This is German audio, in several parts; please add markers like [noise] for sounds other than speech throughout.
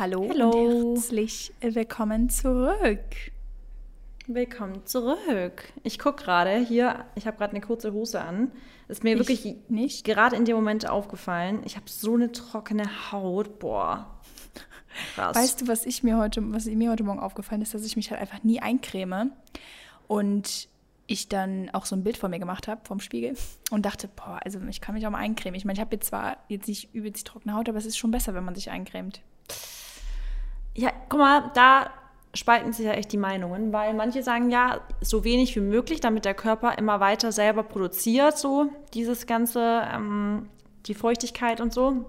Hallo, Hallo. und herzlich willkommen zurück. Willkommen zurück. Ich gucke gerade hier, ich habe gerade eine kurze Hose an. Ist mir Ich wirklich nicht. gerade in dem Moment aufgefallen. Ich habe so eine trockene Haut. Boah. Krass. Weißt du, was ich mir heute, was mir heute Morgen aufgefallen ist, dass ich mich halt einfach nie eincreme und ich dann auch so ein Bild von mir gemacht habe vom Spiegel und dachte, boah, also ich kann mich auch mal eincremen. Ich meine, ich habe jetzt zwar jetzt nicht übelst die trockene Haut, aber es ist schon besser, wenn man sich eincremt. Ja, guck mal, da spalten sich ja echt die Meinungen, weil manche sagen ja, so wenig wie möglich, damit der Körper immer weiter selber produziert, so dieses ganze, ähm, die Feuchtigkeit und so.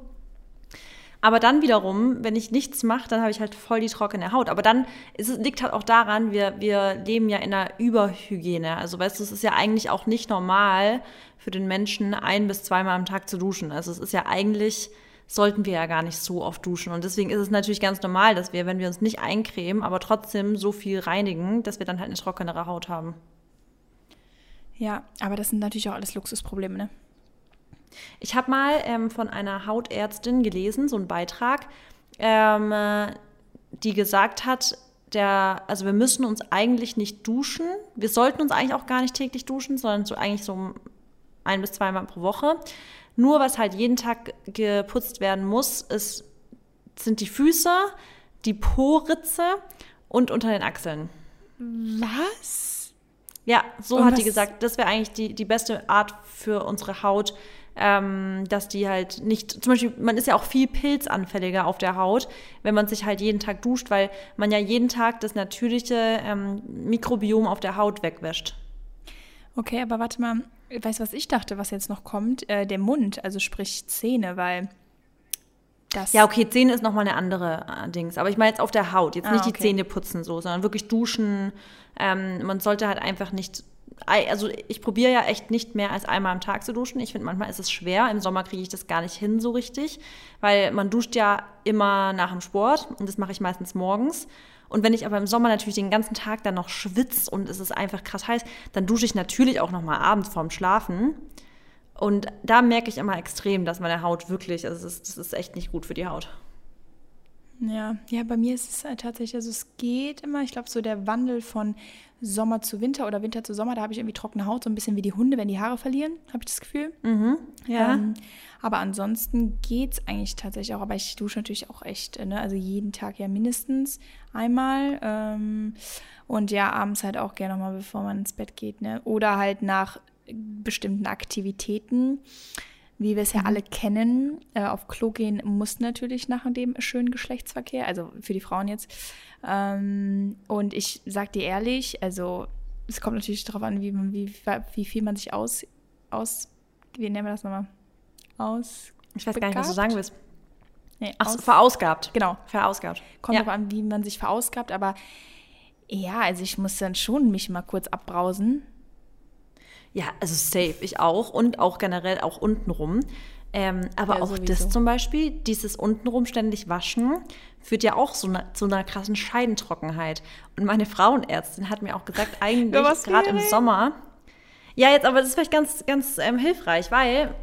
Aber dann wiederum, wenn ich nichts mache, dann habe ich halt voll die trockene Haut. Aber dann es, liegt halt auch daran, wir, wir leben ja in einer Überhygiene. Also weißt du, es ist ja eigentlich auch nicht normal für den Menschen, ein bis zweimal am Tag zu duschen. Also es ist ja eigentlich, sollten wir ja gar nicht so oft duschen. Und deswegen ist es natürlich ganz normal, dass wir, wenn wir uns nicht eincremen, aber trotzdem so viel reinigen, dass wir dann halt eine trockenere Haut haben. Ja, aber das sind natürlich auch alles Luxusprobleme, ne? Ich habe mal ähm, von einer Hautärztin gelesen, so einen Beitrag, ähm, äh, die gesagt hat, der, also wir müssen uns eigentlich nicht duschen. Wir sollten uns eigentlich auch gar nicht täglich duschen, sondern so eigentlich so ein bis zweimal pro Woche. Nur was halt jeden Tag geputzt werden muss, ist, sind die Füße, die Po-Ritze und unter den Achseln. Was? Ja, so Und hat die gesagt, das wäre eigentlich die, die beste Art für unsere Haut, ähm, dass die halt nicht, zum Beispiel, man ist ja auch viel pilzanfälliger auf der Haut, wenn man sich halt jeden Tag duscht, weil man ja jeden Tag das natürliche ähm, Mikrobiom auf der Haut wegwäscht. Okay, aber warte mal, weißt du, was ich dachte, was jetzt noch kommt? Äh, der Mund, also sprich Zähne, weil das. Ja, okay, Zähne ist nochmal eine andere äh, Dings, aber ich meine jetzt auf der Haut, jetzt Ah, nicht die okay. Zähne putzen so, sondern wirklich duschen. Ähm, man sollte halt einfach nicht, also ich probiere ja echt nicht mehr als einmal am Tag zu duschen. Ich finde, manchmal ist es schwer. Im Sommer kriege ich das gar nicht hin so richtig, weil man duscht ja immer nach dem Sport und das mache ich meistens morgens. Und wenn ich aber im Sommer natürlich den ganzen Tag dann noch schwitze und es ist einfach krass heiß, dann dusche ich natürlich auch noch mal abends vorm Schlafen. Und da merke ich immer extrem, dass meine Haut wirklich, also es ist, das ist echt nicht gut für die Haut. Ja, ja, bei mir ist es halt tatsächlich, also es geht immer, ich glaube, so der Wandel von Sommer zu Winter oder Winter zu Sommer, da habe ich irgendwie trockene Haut, so ein bisschen wie die Hunde, wenn die Haare verlieren, habe ich das Gefühl. Ja. Ähm, aber ansonsten geht es eigentlich tatsächlich auch. Aber ich dusche natürlich auch echt, äh, ne? also jeden Tag ja mindestens einmal. Ähm, und ja, abends halt auch gerne nochmal, bevor man ins Bett geht. Ne? Oder halt nach bestimmten Aktivitäten, wie wir es ja alle kennen. Äh, auf Klo gehen muss natürlich nach dem schönen Geschlechtsverkehr, also für die Frauen jetzt. Ähm, und ich sag dir ehrlich, also es kommt natürlich darauf an, wie, man, wie, wie viel man sich aus, aus, wie nennen wir das nochmal? Aus. Ich weiß gar nicht, was du sagen willst. Nee, Ach, aus, verausgabt. genau. Verausgabt. Kommt ja. darauf an, wie man sich verausgabt, aber ja, also ich muss dann schon mich mal kurz abbrausen. ja, also safe, ich auch. Und auch generell auch untenrum. Ähm, aber Ja, auch sowieso. das zum Beispiel, dieses untenrum ständig waschen, führt ja auch so eine, zu einer krassen Scheidentrockenheit. Und meine Frauenärztin hat mir auch gesagt, [laughs] eigentlich was gerade im? Sommer. Ja, jetzt, aber das ist vielleicht ganz, ganz ähm, hilfreich, weil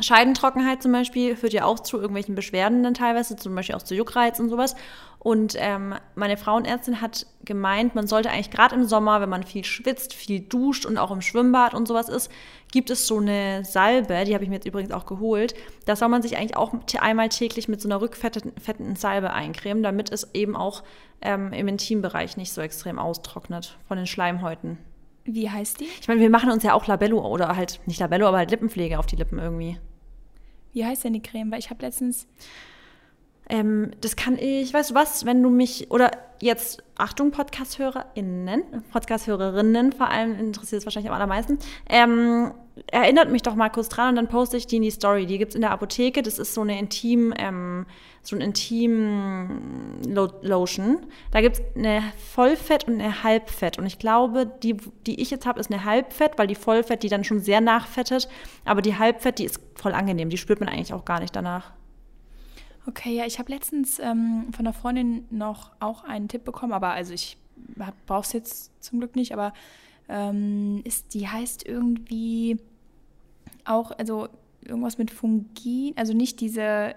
Scheidentrockenheit zum Beispiel führt ja auch zu irgendwelchen Beschwerden dann teilweise, zum Beispiel auch zu Juckreiz und sowas. Und ähm, meine Frauenärztin hat gemeint, man sollte eigentlich gerade im Sommer, wenn man viel schwitzt, viel duscht und auch im Schwimmbad und sowas ist, gibt es so eine Salbe, die habe ich mir jetzt übrigens auch geholt. Da soll man sich eigentlich auch einmal täglich mit so einer rückfettenden fettenden Salbe eincremen, damit es eben auch ähm, im Intimbereich nicht so extrem austrocknet von den Schleimhäuten. Wie heißt die? Ich meine, wir machen uns ja auch Labello oder halt nicht Labello, aber halt Lippenpflege auf die Lippen irgendwie. Wie heißt denn die Creme? Weil ich habe letztens, Ähm, das kann ich, weißt du was, wenn du mich, oder jetzt, Achtung, Podcast-HörerInnen, Podcast-Hörerinnen vor allem, interessiert es wahrscheinlich am allermeisten, ähm, erinnert mich doch mal kurz dran und dann poste ich die in die Story. Die gibt es in der Apotheke, das ist so eine Intim, ähm, so ein Intim-Lotion. Da gibt es eine Vollfett und eine Halbfett und ich glaube, die, die ich jetzt habe, ist eine Halbfett, weil die Vollfett, die dann schon sehr nachfettet, aber die Halbfett, die ist voll angenehm, die spürt man eigentlich auch gar nicht danach. Okay, ja, ich habe letztens ähm, von einer Freundin noch auch einen Tipp bekommen, aber also ich brauche es jetzt zum Glück nicht, aber ähm, ist, die heißt irgendwie auch, also irgendwas mit Fungin, also nicht diese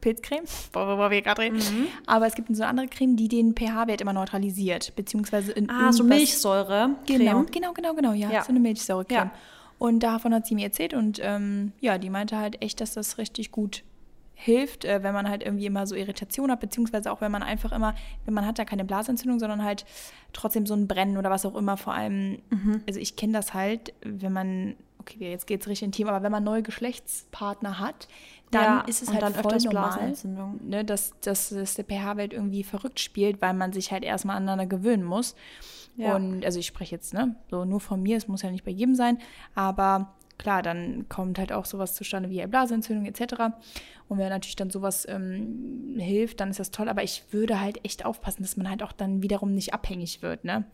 Pilzcreme, [laughs] worüber wir gerade reden. Mhm. Aber es gibt so eine andere Creme, die den pH-Wert immer neutralisiert, beziehungsweise in Ah, so Milchsäure. Genau, genau, genau, genau, ja, ja. so eine Milchsäurecreme. Ja. Und davon hat sie mir erzählt und ähm, ja, die meinte halt echt, dass das richtig gut hilft, äh, wenn man halt irgendwie immer so Irritation hat, beziehungsweise auch wenn man einfach immer, wenn man hat ja keine Blasentzündung, sondern halt trotzdem so ein Brennen oder was auch immer. Vor allem, mhm. also ich kenne das halt, wenn man, okay, jetzt geht es richtig intim, aber wenn man neue Geschlechtspartner hat, dann ja, ist es halt dann voll normal, ne, dass, dass, dass der pH-Wert irgendwie verrückt spielt, weil man sich halt erstmal aneinander gewöhnen muss. Ja. Und also ich spreche jetzt ne, so nur von mir, es muss ja nicht bei jedem sein, aber klar, dann kommt halt auch sowas zustande wie Blasenentzündung etc. Und wenn natürlich dann sowas ähm, hilft, dann ist das toll. Aber ich würde halt echt aufpassen, dass man halt auch dann wiederum nicht abhängig wird, ne?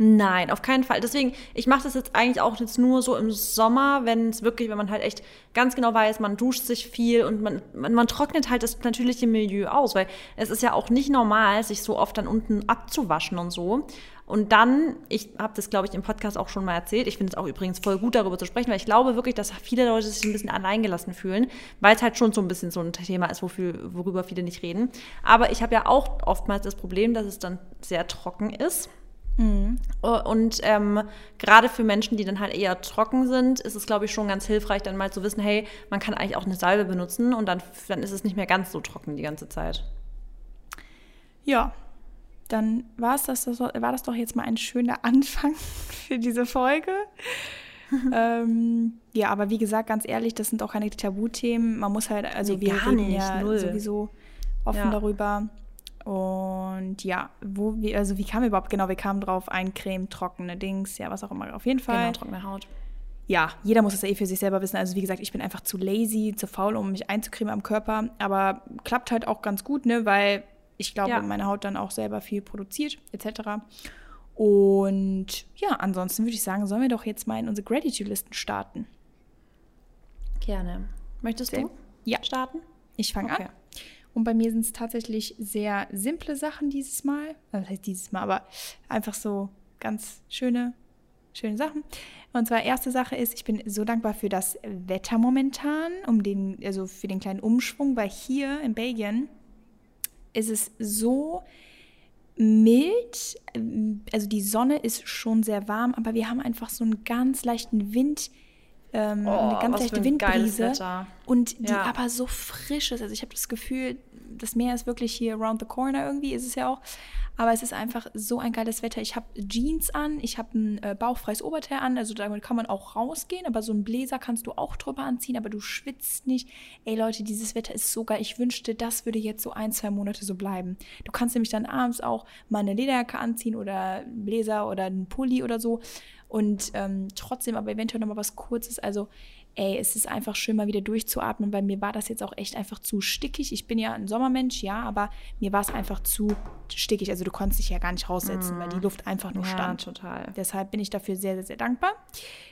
Nein, auf keinen Fall. Deswegen, ich mache das jetzt eigentlich auch jetzt nur so im Sommer, wenn es wirklich, wenn man halt echt ganz genau weiß, man duscht sich viel und man, man, man, trocknet halt das natürliche Milieu aus, weil es ist ja auch nicht normal, sich so oft dann unten abzuwaschen und so. Und dann, ich habe das, glaube ich, im Podcast auch schon mal erzählt, ich finde es auch übrigens voll gut, darüber zu sprechen, weil ich glaube wirklich, dass viele Leute sich ein bisschen alleingelassen fühlen, weil es halt schon so ein bisschen so ein Thema ist, wofür, worüber viele nicht reden. Aber ich habe ja auch oftmals das Problem, dass es dann sehr trocken ist. Mhm. Und ähm, gerade für Menschen, die dann halt eher trocken sind, ist es, glaube ich, schon ganz hilfreich, dann mal zu wissen, hey, man kann eigentlich auch eine Salbe benutzen und dann, dann ist es nicht mehr ganz so trocken die ganze Zeit. Ja, dann war es das, war das doch jetzt mal ein schöner [laughs] Anfang für diese Folge. [laughs] ähm, ja, aber wie gesagt, ganz ehrlich, das sind auch keine Tabuthemen. Man muss halt, also nee, wir reden nicht, ja null. sowieso offen ja. darüber. Und ja, wo wir, also wie wir überhaupt, genau, wir kamen drauf, ein Creme, trockene Dings, ja, was auch immer, auf jeden Fall. Genau, trockene Haut. Ja, jeder muss es ja eh für sich selber wissen. Also wie gesagt, ich bin einfach zu lazy, zu faul, um mich einzucremen am Körper. Aber klappt halt auch ganz gut, ne, weil ich glaube, ja. meine Haut dann auch selber viel produziert, etc. Und ja, ansonsten würde ich sagen, sollen wir doch jetzt mal in unsere Gratitude-Listen starten. Gerne. Möchtest Sehr, du ja. starten? Ich fange okay. an. Und bei mir sind es tatsächlich sehr simple Sachen dieses Mal. Also das heißt dieses Mal, aber einfach so ganz schöne, schöne Sachen. Und zwar erste Sache ist, ich bin so dankbar für das Wetter momentan, um den, also für den kleinen Umschwung, weil hier in Belgien ist es so mild, also die Sonne ist schon sehr warm, aber wir haben einfach so einen ganz leichten Wind, ähm, oh, eine ganz leichte ein Windbrise und die ja. aber so frisch ist. Also ich habe das Gefühl, das Meer ist wirklich hier around the corner irgendwie, ist es ja auch. Aber es ist einfach so ein geiles Wetter. Ich habe Jeans an, ich habe ein äh, bauchfreies Oberteil an, also damit kann man auch rausgehen, aber so ein Bläser kannst du auch drüber anziehen, aber du schwitzt nicht. Ey Leute, dieses Wetter ist so geil. Ich wünschte, das würde jetzt so ein, zwei Monate so bleiben. Du kannst nämlich dann abends auch mal eine Lederjacke anziehen oder einen Bläser oder einen Pulli oder so und ähm, trotzdem aber eventuell nochmal was Kurzes. Also ey, es ist einfach schön, mal wieder durchzuatmen, weil mir war das jetzt auch echt einfach zu stickig. Ich bin ja ein Sommermensch, ja, aber mir war es einfach zu stickig. Also du konntest dich ja gar nicht raussetzen, mm. weil die mhm. Luft einfach nur ja, stand. total. Deshalb bin ich dafür sehr, sehr, sehr dankbar.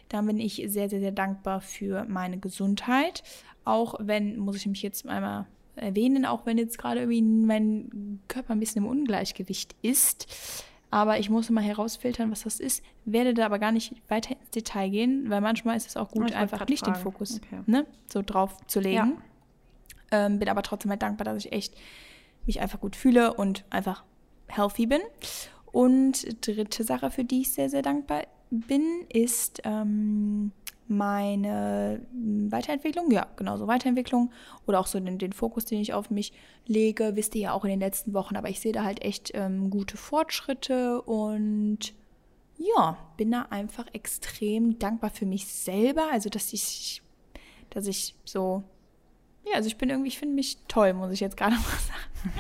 Dann bin ich sehr, sehr, sehr dankbar für meine Gesundheit. Auch wenn, muss ich mich jetzt einmal erwähnen, auch wenn jetzt gerade irgendwie mein Körper ein bisschen im Ungleichgewicht ist aber ich muss mal herausfiltern, was das ist, werde da aber gar nicht weiter ins Detail gehen, weil manchmal ist es auch gut, einfach nicht fragen. den Fokus okay. ne, so drauf zu legen. Ja. Ähm, bin aber trotzdem halt dankbar, dass ich echt mich einfach gut fühle und einfach healthy bin. Und dritte Sache, für die ich sehr, sehr dankbar bin, ist ähm, meine hm, Weiterentwicklung, ja, genau so Weiterentwicklung. Oder auch so den, den, Fokus, den ich auf mich lege, wisst ihr ja auch in den letzten Wochen, aber ich sehe da halt echt ähm, gute Fortschritte und ja, bin da einfach extrem dankbar für mich selber, also dass ich, dass ich so, ja, also ich bin irgendwie, ich finde mich toll, muss ich jetzt gerade [laughs] mal sagen.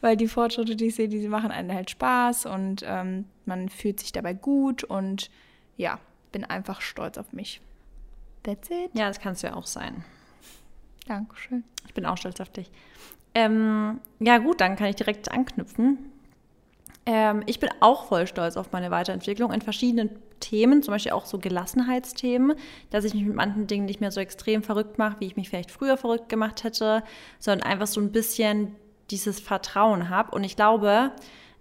Weil die Fortschritte, die ich sehe, die machen einen halt Spaß und ähm, man fühlt sich dabei gut und ja, bin einfach stolz auf mich. That's it. Ja, das kannst du ja auch sein. Dankeschön. Ich bin auch stolz auf dich. Ähm, ja, gut, dann kann ich direkt anknüpfen. Ähm, ich bin auch voll stolz auf meine Weiterentwicklung in verschiedenen Themen, zum Beispiel auch so Gelassenheitsthemen, dass ich mich mit manchen Dingen nicht mehr so extrem verrückt mache, wie ich mich vielleicht früher verrückt gemacht hätte, sondern einfach so ein bisschen dieses Vertrauen habe. Und ich glaube,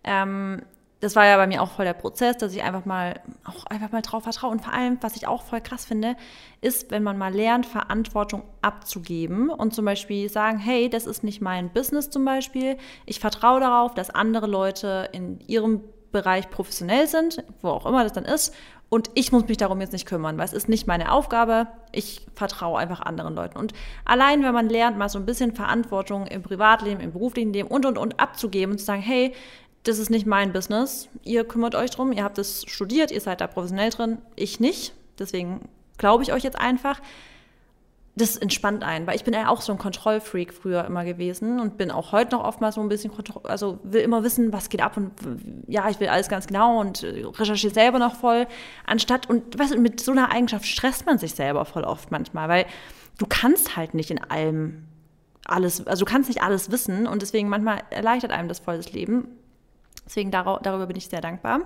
ähm, das war ja bei mir auch voll der Prozess, dass ich einfach mal auch einfach mal drauf vertraue. Und vor allem, was ich auch voll krass finde, ist, wenn man mal lernt, Verantwortung abzugeben und zum Beispiel sagen, hey, das ist nicht mein Business zum Beispiel. Ich vertraue darauf, dass andere Leute in ihrem Bereich professionell sind, wo auch immer das dann ist. Und ich muss mich darum jetzt nicht kümmern, weil es ist nicht meine Aufgabe. Ich vertraue einfach anderen Leuten. Und allein, wenn man lernt, mal so ein bisschen Verantwortung im Privatleben, im beruflichen Leben und, und, und abzugeben und zu sagen, hey, das ist nicht mein Business. Ihr kümmert euch drum, ihr habt es studiert, ihr seid da professionell drin, ich nicht. Deswegen glaube ich euch jetzt einfach. Das entspannt einen, weil ich bin ja auch so ein Kontrollfreak früher immer gewesen und bin auch heute noch oftmals so ein bisschen, also will immer wissen, was geht ab und ja, ich will alles ganz genau und äh, recherchiere selber noch voll, anstatt, und weißt du, mit so einer Eigenschaft stresst man sich selber voll oft manchmal, weil du kannst halt nicht in allem alles, also du kannst nicht alles wissen und deswegen manchmal erleichtert einem das voll das Leben Deswegen darüber bin ich sehr dankbar.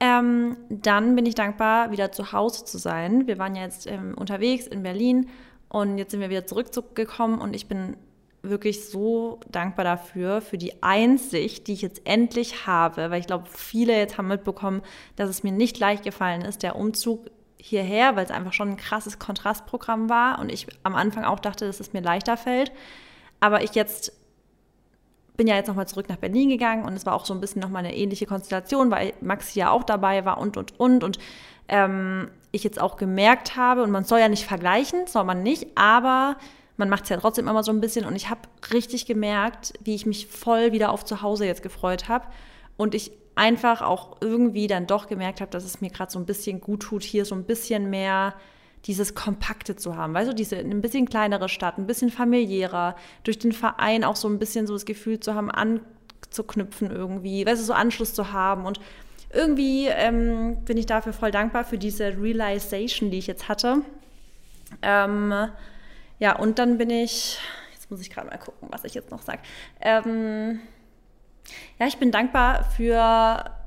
Ähm, dann bin ich dankbar, wieder zu Hause zu sein. Wir waren ja jetzt ähm, unterwegs in Berlin und jetzt sind wir wieder zurückgekommen und ich bin wirklich so dankbar dafür, für die Einsicht, die ich jetzt endlich habe, weil ich glaube, viele jetzt haben mitbekommen, dass es mir nicht leicht gefallen ist, der Umzug hierher, weil es einfach schon ein krasses Kontrastprogramm war und ich am Anfang auch dachte, dass es mir leichter fällt. Aber ich jetzt bin ja jetzt nochmal zurück nach Berlin gegangen und es war auch so ein bisschen nochmal eine ähnliche Konstellation, weil Maxi ja auch dabei war und, und, und. Und ähm, ich jetzt auch gemerkt habe, und man soll ja nicht vergleichen, soll man nicht, aber man macht es ja trotzdem immer so ein bisschen. Und ich habe richtig gemerkt, wie ich mich voll wieder auf zu Hause jetzt gefreut habe. Und ich einfach auch irgendwie dann doch gemerkt habe, dass es mir gerade so ein bisschen gut tut, hier so ein bisschen mehr dieses Kompakte zu haben. Weißt du, diese ein bisschen kleinere Stadt, ein bisschen familiärer, durch den Verein auch so ein bisschen so das Gefühl zu haben, anzuknüpfen irgendwie, weißt du, so Anschluss zu haben. Und irgendwie ähm, bin ich dafür voll dankbar für diese Realization, die ich jetzt hatte. Ähm, ja, und dann bin ich, jetzt muss ich gerade mal gucken, was ich jetzt noch sage. Ähm, ja, ich bin dankbar für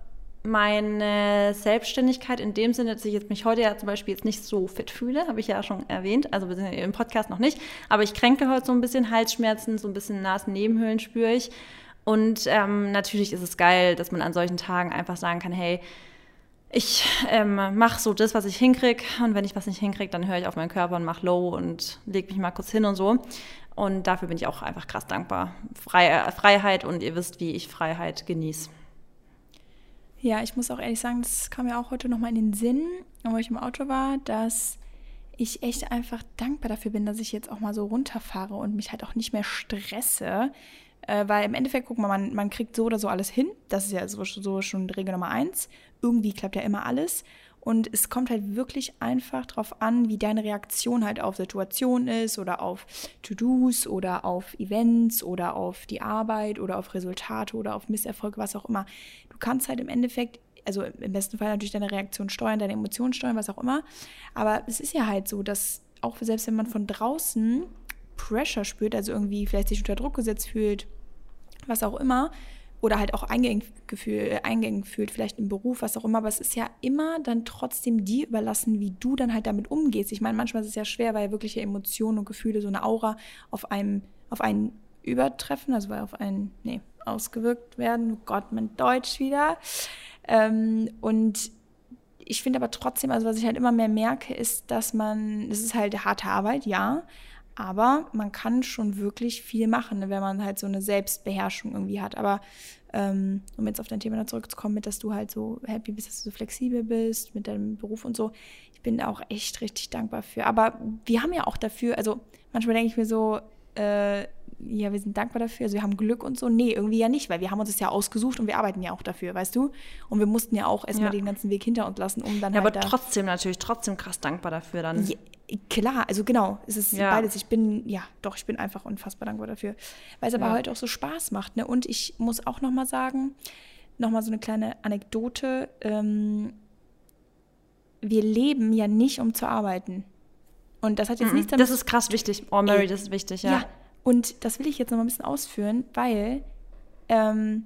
meine Selbstständigkeit in dem Sinne, dass ich jetzt mich heute ja zum Beispiel jetzt nicht so fit fühle, habe ich ja schon erwähnt, also im Podcast noch nicht, aber ich kränke heute so ein bisschen Halsschmerzen, so ein bisschen Nasennebenhöhlen spüre ich. Und ähm, natürlich ist es geil, dass man an solchen Tagen einfach sagen kann, hey, ich ähm, mache so das, was ich hinkriege und wenn ich was nicht hinkriege, dann höre ich auf meinen Körper und mache Low und lege mich mal kurz hin und so. Und dafür bin ich auch einfach krass dankbar. Fre Freiheit und ihr wisst, wie ich Freiheit genieße. Ja, ich muss auch ehrlich sagen, das kam mir auch heute nochmal in den Sinn, wo ich im Auto war, dass ich echt einfach dankbar dafür bin, dass ich jetzt auch mal so runterfahre und mich halt auch nicht mehr stresse. Äh, weil im Endeffekt, guck mal, man, man kriegt so oder so alles hin. Das ist ja so, so schon Regel Nummer eins. Irgendwie klappt ja immer alles. Und es kommt halt wirklich einfach darauf an, wie deine Reaktion halt auf Situationen ist oder auf To-Dos oder auf Events oder auf die Arbeit oder auf Resultate oder auf Misserfolge, was auch immer. Kannst halt im Endeffekt, also im besten Fall natürlich deine Reaktion steuern, deine Emotionen steuern, was auch immer. Aber es ist ja halt so, dass auch selbst wenn man von draußen Pressure spürt, also irgendwie vielleicht sich unter Druck gesetzt fühlt, was auch immer, oder halt auch eingängig, fühlt, vielleicht im Beruf, was auch immer, aber es ist ja immer dann trotzdem dir überlassen, wie du dann halt damit umgehst. Ich meine, manchmal ist es ja schwer, weil wirkliche Emotionen und Gefühle, so eine Aura auf einem, auf einen übertreffen, also weil auf einen, nee, ausgewirkt werden. Oh Gott, mein Deutsch wieder. Ähm, und ich finde aber trotzdem, also was ich halt immer mehr merke, ist, dass man, es ist halt harte Arbeit, ja, aber man kann schon wirklich viel machen, ne, wenn man halt so eine Selbstbeherrschung irgendwie hat. Aber ähm, um jetzt auf dein Thema zurückzukommen, mit dass du halt so happy bist, dass du so flexibel bist mit deinem Beruf und so, ich bin da auch echt richtig dankbar für. Aber wir haben ja auch dafür, also manchmal denke ich mir so, äh, ja, wir sind dankbar dafür, also wir haben Glück und so. Nee, irgendwie ja nicht, weil wir haben uns das ja ausgesucht und wir arbeiten ja auch dafür, weißt du? Und wir mussten ja auch erstmal ja. den ganzen Weg hinter uns lassen, um dann ja, halt aber trotzdem natürlich, trotzdem krass dankbar dafür dann. Ja, klar, also genau, es ist ja. beides. Ich bin, ja, doch, ich bin einfach unfassbar dankbar dafür, weil es aber ja. heute auch so Spaß macht. Ne? Und ich muss auch nochmal sagen, nochmal so eine kleine Anekdote. Ähm, wir leben ja nicht, um zu arbeiten. Und das hat jetzt mhm. nichts damit. Das ist krass wichtig. Oh, Mary, das ist wichtig, ja. Ja, und das will ich jetzt noch mal ein bisschen ausführen, weil ähm,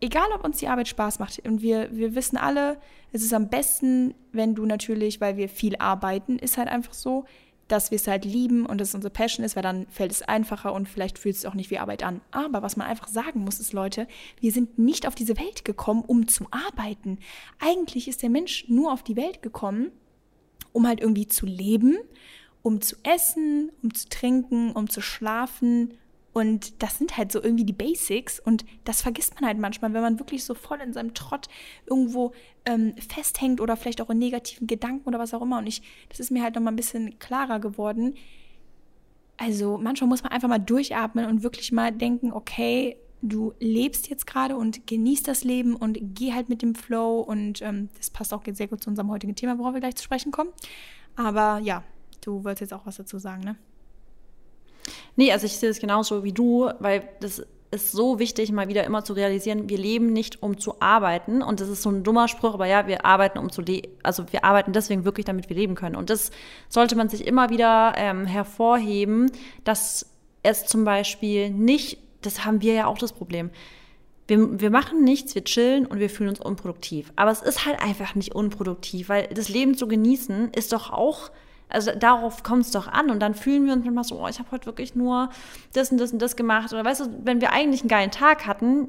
egal, ob uns die Arbeit Spaß macht, und wir, wir wissen alle, es ist am besten, wenn du natürlich, weil wir viel arbeiten, ist halt einfach so, dass wir es halt lieben und es unsere Passion ist, weil dann fällt es einfacher und vielleicht fühlt es auch nicht wie Arbeit an. Aber was man einfach sagen muss, ist, Leute, wir sind nicht auf diese Welt gekommen, um zu arbeiten. Eigentlich ist der Mensch nur auf die Welt gekommen, um halt irgendwie zu leben, um zu essen, um zu trinken, um zu schlafen und das sind halt so irgendwie die Basics und das vergisst man halt manchmal, wenn man wirklich so voll in seinem Trott irgendwo ähm, festhängt oder vielleicht auch in negativen Gedanken oder was auch immer. Und ich, das ist mir halt nochmal ein bisschen klarer geworden. Also manchmal muss man einfach mal durchatmen und wirklich mal denken, okay, du lebst jetzt gerade und genießt das Leben und geh halt mit dem Flow. Und ähm, das passt auch sehr gut zu unserem heutigen Thema, worauf wir gleich zu sprechen kommen. Aber ja, du wolltest jetzt auch was dazu sagen, ne? Nee, also ich sehe es genauso wie du, weil das ist so wichtig, mal wieder immer zu realisieren, wir leben nicht, um zu arbeiten. Und das ist so ein dummer Spruch, aber ja, wir arbeiten, um zu leben. Also wir arbeiten deswegen wirklich, damit wir leben können. Und das sollte man sich immer wieder ähm, hervorheben, dass es zum Beispiel nicht, das haben wir ja auch das Problem. Wir, wir machen nichts, wir chillen und wir fühlen uns unproduktiv. Aber es ist halt einfach nicht unproduktiv, weil das Leben zu genießen ist doch auch also darauf kommt es doch an. Und dann fühlen wir uns manchmal so, oh, ich habe heute wirklich nur das und das und das gemacht. Oder weißt du, wenn wir eigentlich einen geilen Tag hatten,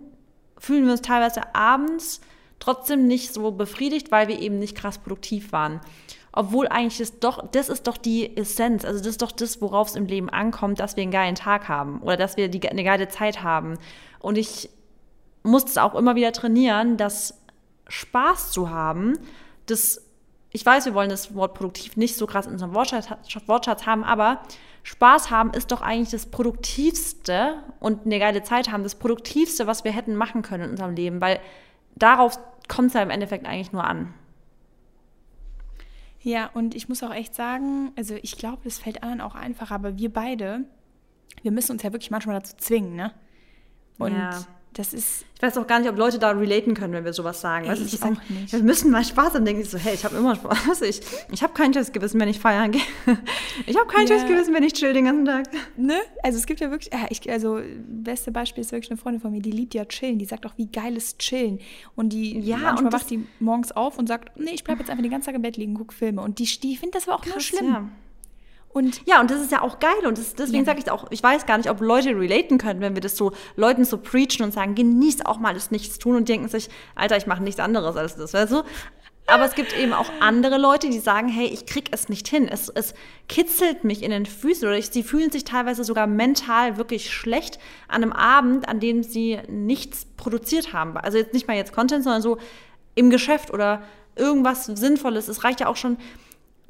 fühlen wir uns teilweise abends trotzdem nicht so befriedigt, weil wir eben nicht krass produktiv waren. Obwohl eigentlich das doch, das ist doch die Essenz, also das ist doch das, worauf es im Leben ankommt, dass wir einen geilen Tag haben oder dass wir die, eine geile Zeit haben. Und ich muss es auch immer wieder trainieren, dass Spaß zu haben, das ich weiß, wir wollen das Wort produktiv nicht so krass in unserem Wortschatz, Wortschatz haben, aber Spaß haben ist doch eigentlich das Produktivste und eine geile Zeit haben, das Produktivste, was wir hätten machen können in unserem Leben, weil darauf kommt es ja im Endeffekt eigentlich nur an. Ja, und ich muss auch echt sagen, also ich glaube, das fällt anderen auch einfach, aber wir beide, wir müssen uns ja wirklich manchmal dazu zwingen, ne? Und ja das ist. Ich weiß auch gar nicht, ob Leute da relaten können, wenn wir sowas sagen. Ey, ich auch nicht. Wir müssen mal Spaß haben. Denken sie so, hey, ich habe immer Spaß. [laughs] Ich, ich habe kein schlechtes Gewissen, wenn ich feiern gehe. [laughs] Ich habe kein schlechtes Gewissen, wenn ich chill den ganzen Tag. Ne? Also es gibt ja wirklich, ich, also beste Beispiel ist wirklich eine Freundin von mir, die liebt ja chillen. Die sagt auch, wie geil ist chillen. Und die ja, manchmal und wacht die morgens auf und sagt, nee, ich bleibe jetzt einfach den ganzen Tag im Bett liegen, guck Filme. Und die, die findet das aber auch Krass, nur schlimm. Ja. Und ja, und das ist ja auch geil. Und das, deswegen ja. sage ich auch, ich weiß gar nicht, ob Leute relaten können, wenn wir das so Leuten so preachen und sagen, genieß auch mal das Nichtstun und denken sich, Alter, ich mache nichts anderes als das, weißt du? Aber es gibt eben auch andere Leute, die sagen, hey, ich krieg es nicht hin. Es, es kitzelt mich in den Füßen oder ich, sie fühlen sich teilweise sogar mental wirklich schlecht an einem Abend, an dem sie nichts produziert haben. Also jetzt nicht mal jetzt Content, sondern so im Geschäft oder irgendwas Sinnvolles. Es reicht ja auch schon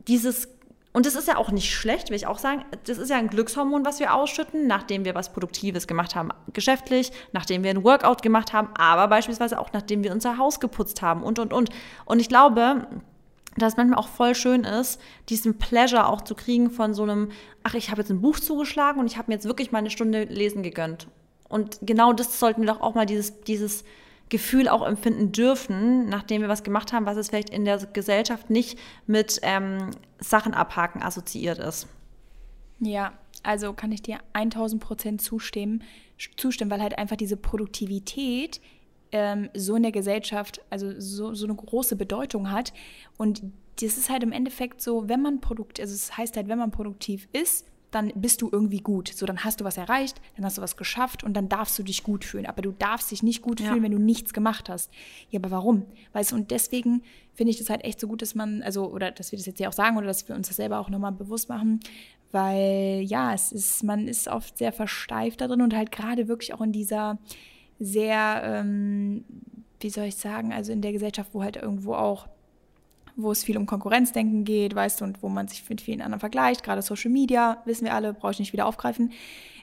dieses und das ist ja auch nicht schlecht, will ich auch sagen. Das ist ja ein Glückshormon, was wir ausschütten, nachdem wir was Produktives gemacht haben, geschäftlich, nachdem wir ein Workout gemacht haben, aber beispielsweise auch nachdem wir unser Haus geputzt haben und, und, und. Und ich glaube, dass es manchmal auch voll schön ist, diesen Pleasure auch zu kriegen von so einem, ach, ich habe jetzt ein Buch zugeschlagen und ich habe mir jetzt wirklich mal eine Stunde lesen gegönnt. Und genau das sollten wir doch auch mal dieses, dieses Gefühl auch empfinden dürfen, nachdem wir was gemacht haben, was es vielleicht in der Gesellschaft nicht mit ähm, Sachen abhaken assoziiert ist. Ja, also kann ich dir 1000 Prozent zustimmen, zustimmen, weil halt einfach diese Produktivität ähm, so in der Gesellschaft, also so, so eine große Bedeutung hat. Und das ist halt im Endeffekt so, wenn man produkt, also es das heißt halt, wenn man produktiv ist, dann bist du irgendwie gut. So, dann hast du was erreicht, dann hast du was geschafft und dann darfst du dich gut fühlen. Aber du darfst dich nicht gut ja. fühlen, wenn du nichts gemacht hast. Ja, aber warum? Weißt du, und deswegen finde ich das halt echt so gut, dass man, also, oder dass wir das jetzt ja auch sagen oder dass wir uns das selber auch nochmal bewusst machen, weil ja, es ist, man ist oft sehr versteift da drin und halt gerade wirklich auch in dieser sehr, ähm, wie soll ich sagen, also in der Gesellschaft, wo halt irgendwo auch wo es viel um Konkurrenzdenken geht, weißt du, und wo man sich mit vielen anderen vergleicht, gerade Social Media, wissen wir alle, brauche ich nicht wieder aufgreifen,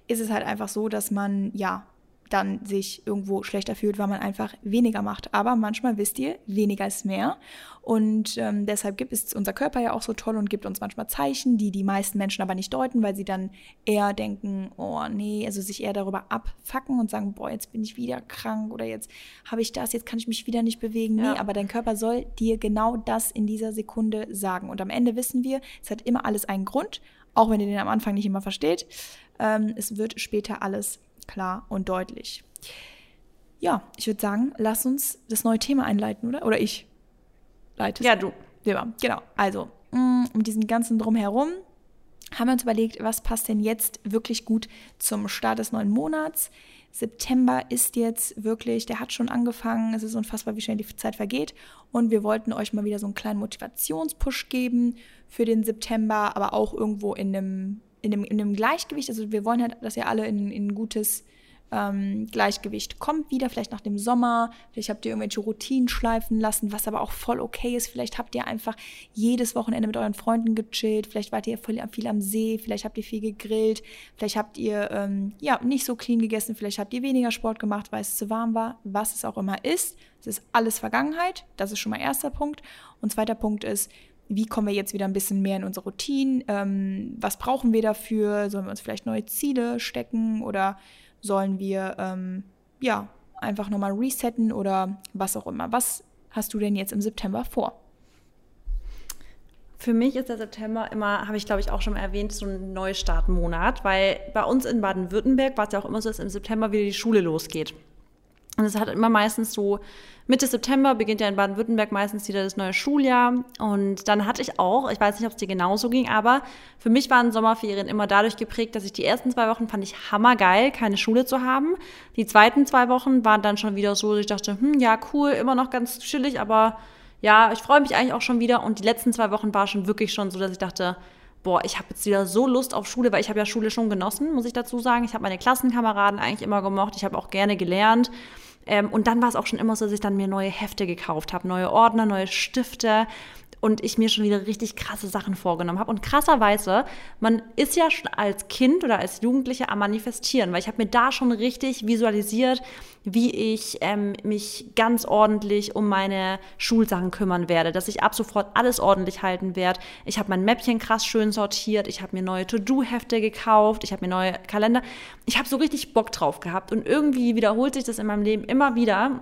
ist es halt einfach so, dass man ja dann sich irgendwo schlechter fühlt, weil man einfach weniger macht. Aber manchmal wisst ihr, weniger ist mehr. Und ähm, deshalb gibt es unser Körper ja auch so toll und gibt uns manchmal Zeichen, die die meisten Menschen aber nicht deuten, weil sie dann eher denken, oh nee, also sich eher darüber abfacken und sagen, boah, jetzt bin ich wieder krank oder jetzt habe ich das, jetzt kann ich mich wieder nicht bewegen. Ja. Nee, aber dein Körper soll dir genau das in dieser Sekunde sagen. Und am Ende wissen wir, es hat immer alles einen Grund, auch wenn ihr den am Anfang nicht immer versteht. Ähm, es wird später alles klar und deutlich. Ja, ich würde sagen, lass uns das neue Thema einleiten, oder? Oder ich leite Ja, du. Ja, genau. Also, mm, um diesen ganzen Drumherum haben wir uns überlegt, was passt denn jetzt wirklich gut zum Start des neuen Monats. September ist jetzt wirklich, der hat schon angefangen. Es ist unfassbar, wie schnell die Zeit vergeht. Und wir wollten euch mal wieder so einen kleinen Motivationspush geben für den September, aber auch irgendwo in einem, in einem, in einem Gleichgewicht. Also wir wollen halt, dass ihr alle in, in ein gutes ähm, Gleichgewicht kommt wieder, vielleicht nach dem Sommer, vielleicht habt ihr irgendwelche Routinen schleifen lassen, was aber auch voll okay ist. Vielleicht habt ihr einfach jedes Wochenende mit euren Freunden gechillt, vielleicht wart ihr viel, viel am See, vielleicht habt ihr viel gegrillt, vielleicht habt ihr ähm, ja nicht so clean gegessen, vielleicht habt ihr weniger Sport gemacht, weil es zu warm war, was es auch immer ist. Es ist alles Vergangenheit, das ist schon mal erster Punkt. Und zweiter Punkt ist, wie kommen wir jetzt wieder ein bisschen mehr in unsere Routine? Ähm, was brauchen wir dafür? Sollen wir uns vielleicht neue Ziele stecken oder sollen wir ähm, ja einfach nochmal resetten oder was auch immer. Was hast du denn jetzt im September vor? Für mich ist der September immer, habe ich glaube ich auch schon mal erwähnt, so ein Neustartmonat, weil bei uns in Baden-Württemberg war es ja auch immer so, dass im September wieder die Schule losgeht. Und es hat immer meistens so Mitte September beginnt ja in Baden-Württemberg meistens wieder das neue Schuljahr. Und dann hatte ich auch, ich weiß nicht, ob es dir genauso ging, aber für mich waren Sommerferien immer dadurch geprägt, dass ich die ersten zwei Wochen fand ich hammergeil, keine Schule zu haben. Die zweiten zwei Wochen waren dann schon wieder so, dass ich dachte, hm, ja, cool, immer noch ganz chillig, aber ja, ich freue mich eigentlich auch schon wieder. Und die letzten zwei Wochen war schon wirklich schon so, dass ich dachte, boah, ich habe jetzt wieder so Lust auf Schule, weil ich habe ja Schule schon genossen, muss ich dazu sagen. Ich habe meine Klassenkameraden eigentlich immer gemocht, ich habe auch gerne gelernt. Ähm, und dann war es auch schon immer so, dass ich dann mir neue Hefte gekauft habe, neue Ordner, neue Stifte und ich mir schon wieder richtig krasse Sachen vorgenommen habe. Und krasserweise, man ist ja schon als Kind oder als Jugendliche am Manifestieren, weil ich habe mir da schon richtig visualisiert, wie ich ähm, mich ganz ordentlich um meine Schulsachen kümmern werde, dass ich ab sofort alles ordentlich halten werde. Ich habe mein Mäppchen krass schön sortiert, ich habe mir neue To-Do-Hefte gekauft, ich habe mir neue Kalender. Ich habe so richtig Bock drauf gehabt und irgendwie wiederholt sich das in meinem Leben immer wieder,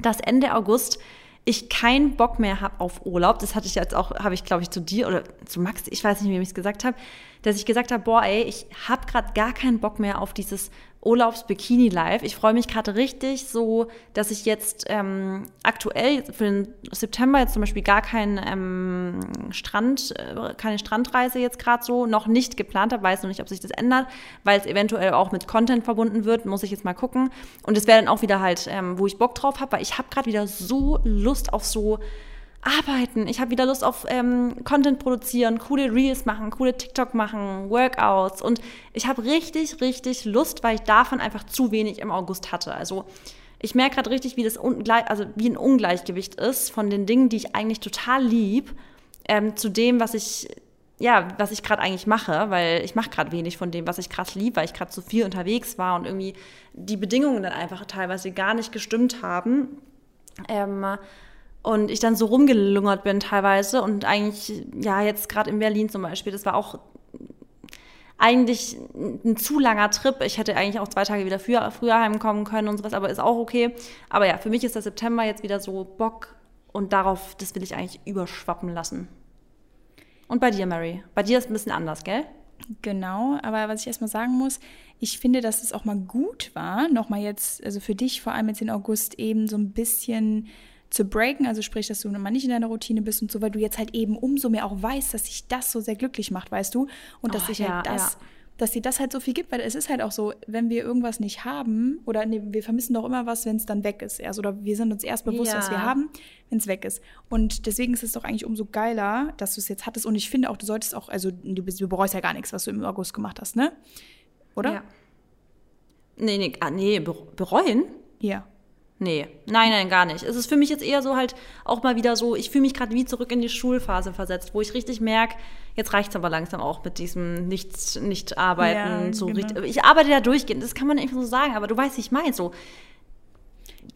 dass Ende August ich keinen Bock mehr habe auf Urlaub. Das hatte ich jetzt auch, habe ich glaube ich zu dir oder zu Max, ich weiß nicht, wie ich es gesagt habe, dass ich gesagt habe, boah, ey, ich habe gerade gar keinen Bock mehr auf dieses Urlaubs-Bikini-Live. Ich freue mich gerade richtig so, dass ich jetzt ähm, aktuell für den September jetzt zum Beispiel gar keinen ähm, Strand, äh, keine Strandreise jetzt gerade so noch nicht geplant habe. Weiß noch nicht, ob sich das ändert, weil es eventuell auch mit Content verbunden wird. Muss ich jetzt mal gucken. Und es wäre dann auch wieder halt, ähm, wo ich Bock drauf habe, weil ich habe gerade wieder so Lust auf so arbeiten. Ich habe wieder Lust auf ähm, Content produzieren, coole Reels machen, coole TikTok machen, Workouts. Und ich habe richtig, richtig Lust, weil ich davon einfach zu wenig im August hatte. Also ich merke gerade richtig, wie das also wie ein Ungleichgewicht ist von den Dingen, die ich eigentlich total lieb, ähm, zu dem, was ich ja, was ich gerade eigentlich mache, weil ich mache gerade wenig von dem, was ich krass lieb, weil ich gerade zu viel unterwegs war und irgendwie die Bedingungen dann einfach teilweise gar nicht gestimmt haben. Ähm, und ich dann so rumgelungert bin teilweise und eigentlich, ja, jetzt gerade in Berlin zum Beispiel, das war auch eigentlich ein zu langer Trip. Ich hätte eigentlich auch zwei Tage wieder früher, früher heimkommen können und sowas, aber ist auch okay. Aber ja, für mich ist der September jetzt wieder so Bock und darauf, das will ich eigentlich überschwappen lassen. Und bei dir, Mary? Bei dir ist es ein bisschen anders, gell? Genau, aber was ich erstmal sagen muss, ich finde, dass es auch mal gut war, nochmal jetzt, also für dich vor allem jetzt in August eben so ein bisschen zu breaken, also sprich, dass du mal nicht in deiner Routine bist und so, weil du jetzt halt eben umso mehr auch weißt, dass sich das so sehr glücklich macht, weißt du? Und dass oh, sich halt ja, das, ja. dass dir das halt so viel gibt, weil es ist halt auch so, wenn wir irgendwas nicht haben, oder nee, wir vermissen doch immer was, wenn es dann weg ist erst, oder wir sind uns erst bewusst, ja. was wir haben, wenn es weg ist. Und deswegen ist es doch eigentlich umso geiler, dass du es jetzt hattest. Und ich finde auch, du solltest auch, also du, du bereust ja gar nichts, was du im August gemacht hast, ne? Oder? Ja. Nee, nee, ah, nee, bereuen? Ja. Nee, nein, nein, gar nicht. Es ist für mich jetzt eher so halt auch mal wieder so, ich fühle mich gerade wie zurück in die Schulphase versetzt, wo ich richtig merke, jetzt reicht es aber langsam auch mit diesem Nichts, nicht arbeiten. Ja, so genau. richtig, ich arbeite ja durchgehend, das kann man einfach so sagen, aber du weißt, wie ich meine, so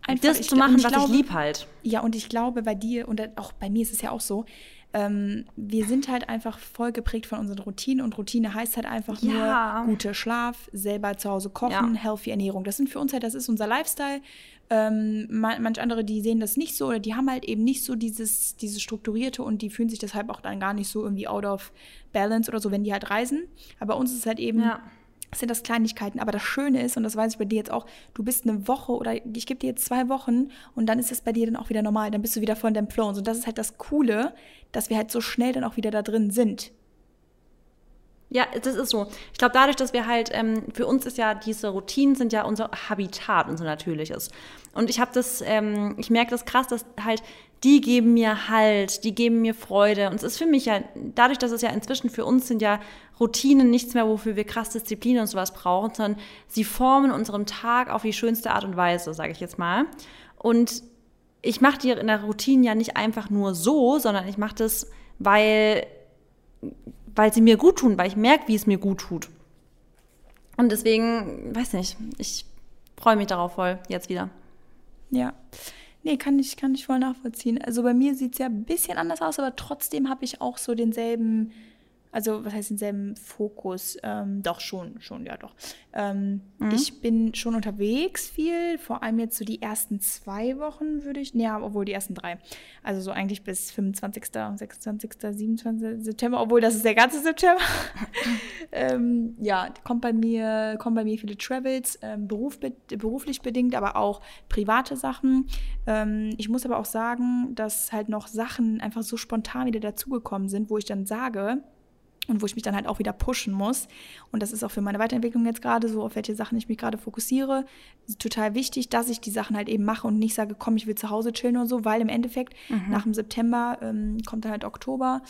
einfach, das zu machen, was glaube, ich lieb halt. Ja, und ich glaube bei dir und auch bei mir ist es ja auch so, ähm, wir sind halt einfach voll geprägt von unseren Routinen und Routine heißt halt einfach ja. nur guter Schlaf, selber zu Hause kochen, ja. healthy Ernährung. Das sind für uns halt, das ist unser Lifestyle. Ähm, manch andere, die sehen das nicht so oder die haben halt eben nicht so dieses, dieses Strukturierte und die fühlen sich deshalb auch dann gar nicht so irgendwie out of balance oder so, wenn die halt reisen. Aber bei uns ist es halt eben. Ja sind das Kleinigkeiten. Aber das Schöne ist, und das weiß ich bei dir jetzt auch, du bist eine Woche oder ich gebe dir jetzt zwei Wochen und dann ist das bei dir dann auch wieder normal. Dann bist du wieder voll in deinem Flow. Und so, das ist halt das Coole, dass wir halt so schnell dann auch wieder da drin sind. Ja, das ist so. Ich glaube, dadurch, dass wir halt, ähm, für uns ist ja diese Routinen sind ja unser Habitat, unser natürliches. Und ich habe das, ähm, ich merke das krass, dass halt die geben mir Halt, die geben mir Freude. Und es ist für mich ja, dadurch, dass es ja inzwischen für uns sind ja Routinen nichts mehr, wofür wir krass Disziplin und sowas brauchen, sondern sie formen unseren Tag auf die schönste Art und Weise, sage ich jetzt mal. Und ich mache die in der Routine ja nicht einfach nur so, sondern ich mache das, weil, weil sie mir gut tun, weil ich merke, wie es mir gut tut. Und deswegen, weiß nicht, ich freue mich darauf voll, jetzt wieder. Ja. Nee, kann ich, kann ich voll nachvollziehen. Also bei mir sieht es ja ein bisschen anders aus, aber trotzdem habe ich auch so denselben also was heißt denselben Fokus? Ähm, doch, schon, schon, ja doch. Ähm, mhm. Ich bin schon unterwegs viel, vor allem jetzt so die ersten zwei Wochen würde ich, ja, obwohl die ersten drei. Also so eigentlich bis 25., 26., 27. September, obwohl das ist der ganze September. [laughs] ähm, ja, kommt bei mir, kommen bei mir viele Travels, ähm, beruf, beruflich bedingt, aber auch private Sachen. Ähm, ich muss aber auch sagen, dass halt noch Sachen einfach so spontan wieder dazugekommen sind, wo ich dann sage, und wo ich mich dann halt auch wieder pushen muss. Und das ist auch für meine Weiterentwicklung jetzt gerade so, auf welche Sachen ich mich gerade fokussiere. Total wichtig, dass ich die Sachen halt eben mache und nicht sage, komm, ich will zu Hause chillen oder so, weil im Endeffekt mhm. nach dem September ähm, kommt dann halt Oktober.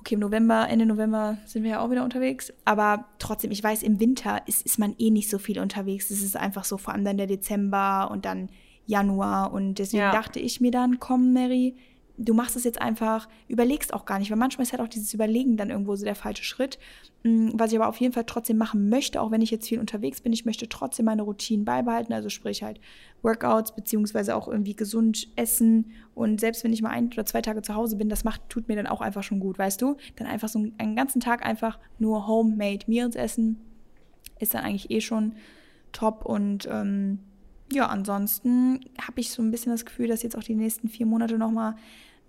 Okay, im November, Ende November sind wir ja auch wieder unterwegs. Aber trotzdem, ich weiß, im Winter ist, ist man eh nicht so viel unterwegs. Es ist einfach so, vor allem dann der Dezember und dann Januar. Und deswegen ja. dachte ich mir dann, komm, Mary, du machst es jetzt einfach, überlegst auch gar nicht, weil manchmal ist halt auch dieses Überlegen dann irgendwo so der falsche Schritt. Mm, was ich aber auf jeden Fall trotzdem machen möchte, auch wenn ich jetzt viel unterwegs bin, ich möchte trotzdem meine Routinen beibehalten, also sprich halt Workouts, beziehungsweise auch irgendwie gesund essen und selbst wenn ich mal ein oder zwei Tage zu Hause bin, das macht, tut mir dann auch einfach schon gut, weißt du? Dann einfach so einen ganzen Tag einfach nur Homemade Meals essen, ist dann eigentlich eh schon top und ähm, ja, ansonsten habe ich so ein bisschen das Gefühl, dass jetzt auch die nächsten vier Monate nochmal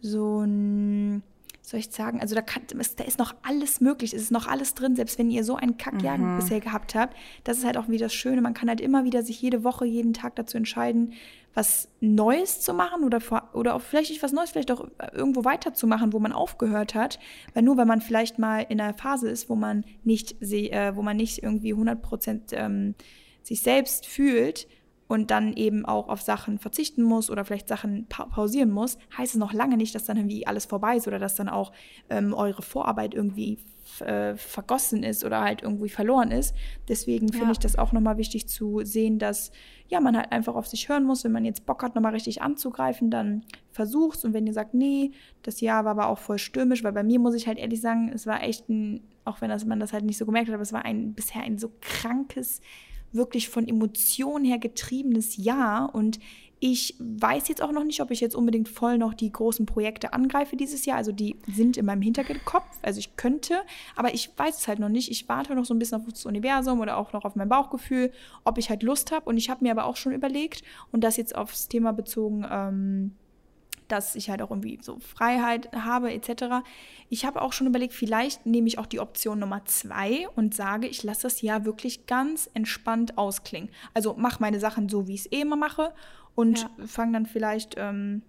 so ein, soll ich sagen, also da, kann, da ist noch alles möglich, es ist noch alles drin, selbst wenn ihr so einen Kackjahr mhm. bisher gehabt habt. Das ist halt auch wieder das Schöne, man kann halt immer wieder sich jede Woche, jeden Tag dazu entscheiden, was Neues zu machen oder, oder auch vielleicht nicht was Neues, vielleicht auch irgendwo weiterzumachen, wo man aufgehört hat. Weil nur weil man vielleicht mal in einer Phase ist, wo man nicht, äh, wo man nicht irgendwie 100 Prozent ähm, sich selbst fühlt, und dann eben auch auf Sachen verzichten muss oder vielleicht Sachen pa pausieren muss, heißt es noch lange nicht, dass dann irgendwie alles vorbei ist oder dass dann auch ähm, eure Vorarbeit irgendwie äh, vergossen ist oder halt irgendwie verloren ist. Deswegen finde ja. ich das auch nochmal wichtig zu sehen, dass ja, man halt einfach auf sich hören muss. Wenn man jetzt Bock hat, nochmal richtig anzugreifen, dann versuch's. Und wenn ihr sagt, nee, das Jahr war aber auch voll stürmisch, weil bei mir muss ich halt ehrlich sagen, es war echt ein, auch wenn das, man das halt nicht so gemerkt hat, aber es war ein bisher ein so krankes wirklich von Emotionen her getriebenes Jahr und ich weiß jetzt auch noch nicht, ob ich jetzt unbedingt voll noch die großen Projekte angreife dieses Jahr. Also die sind in meinem Hinterkopf. Also ich könnte, aber ich weiß es halt noch nicht. Ich warte noch so ein bisschen auf das Universum oder auch noch auf mein Bauchgefühl, ob ich halt Lust habe. Und ich habe mir aber auch schon überlegt und das jetzt aufs Thema bezogen, ähm, dass ich halt auch irgendwie so Freiheit habe etc. Ich habe auch schon überlegt, vielleicht nehme ich auch die Option Nummer zwei und sage, ich lasse das Jahr wirklich ganz entspannt ausklingen. Also mache meine Sachen so, wie ich es eh immer mache und ja. fange dann vielleicht, ähm,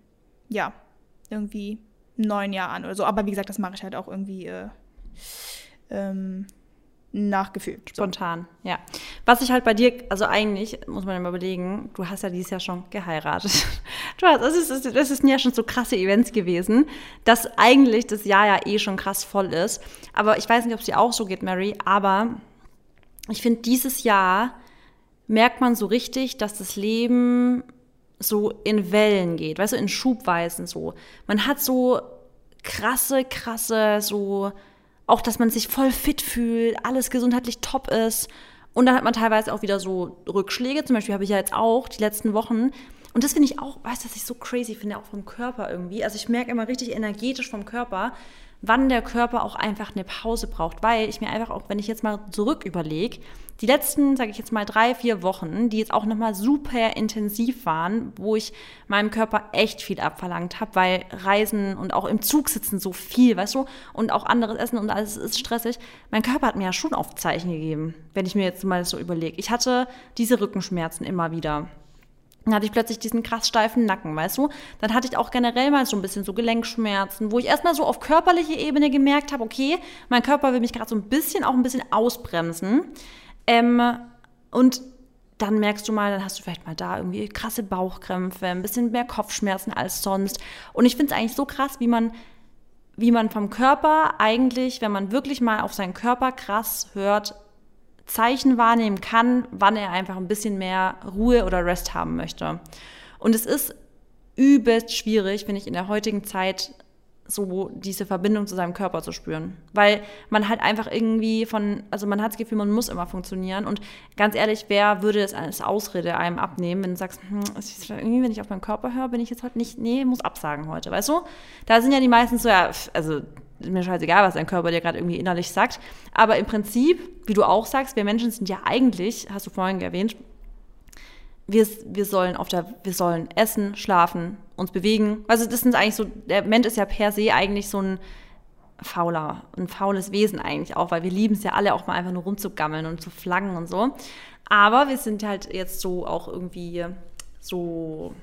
ja, irgendwie ein neuen Jahr an oder so. Aber wie gesagt, das mache ich halt auch irgendwie äh, ähm, nachgefühlt. Spontan, so. ja. Was ich halt bei dir, also eigentlich, muss man immer überlegen, du hast ja dieses Jahr schon geheiratet. [laughs] Du hast, das, ist, das ist ja schon so krasse Events gewesen, dass eigentlich das Jahr ja eh schon krass voll ist. Aber ich weiß nicht, ob es dir auch so geht, Mary, aber ich finde, dieses Jahr merkt man so richtig, dass das Leben so in Wellen geht, weißt du, in Schubweisen so. Man hat so krasse, krasse, so auch, dass man sich voll fit fühlt, alles gesundheitlich top ist. Und dann hat man teilweise auch wieder so Rückschläge. Zum Beispiel habe ich ja jetzt auch die letzten Wochen. Und das finde ich auch, weißt du, was ich so crazy finde, auch vom Körper irgendwie. Also ich merke immer richtig energetisch vom Körper, wann der Körper auch einfach eine Pause braucht. Weil ich mir einfach auch, wenn ich jetzt mal zurück überlege, die letzten, sage ich jetzt mal, drei, vier Wochen, die jetzt auch nochmal super intensiv waren, wo ich meinem Körper echt viel abverlangt habe, weil Reisen und auch im Zug sitzen so viel, weißt du, und auch anderes Essen und alles ist stressig. Mein Körper hat mir ja schon Aufzeichen gegeben, wenn ich mir jetzt mal so überlege. Ich hatte diese Rückenschmerzen immer wieder. Dann hatte ich plötzlich diesen krass steifen Nacken, weißt du? Dann hatte ich auch generell mal so ein bisschen so Gelenkschmerzen, wo ich erstmal so auf körperlicher Ebene gemerkt habe, okay, mein Körper will mich gerade so ein bisschen auch ein bisschen ausbremsen. Ähm, und dann merkst du mal, dann hast du vielleicht mal da irgendwie krasse Bauchkrämpfe, ein bisschen mehr Kopfschmerzen als sonst. Und ich finde es eigentlich so krass, wie man, wie man vom Körper eigentlich, wenn man wirklich mal auf seinen Körper krass hört, Zeichen wahrnehmen kann, wann er einfach ein bisschen mehr Ruhe oder Rest haben möchte. Und es ist übelst schwierig, finde ich, in der heutigen Zeit so diese Verbindung zu seinem Körper zu spüren. Weil man halt einfach irgendwie von, also man hat das Gefühl, man muss immer funktionieren. Und ganz ehrlich, wer würde es als Ausrede einem abnehmen, wenn du sagst, hm, irgendwie, wenn ich auf meinen Körper höre, bin ich jetzt heute nicht, nee, muss absagen heute, weißt du? Da sind ja die meisten so, ja, also mir scheißegal, was dein Körper dir gerade irgendwie innerlich sagt. Aber im Prinzip, wie du auch sagst, wir Menschen sind ja eigentlich, hast du vorhin erwähnt, wir, wir sollen auf der, wir sollen essen, schlafen, uns bewegen. Also das sind eigentlich so, der Mensch ist ja per se eigentlich so ein fauler, ein faules Wesen eigentlich auch, weil wir lieben es ja alle auch mal einfach nur rumzugammeln und zu flaggen und so. Aber wir sind halt jetzt so auch irgendwie so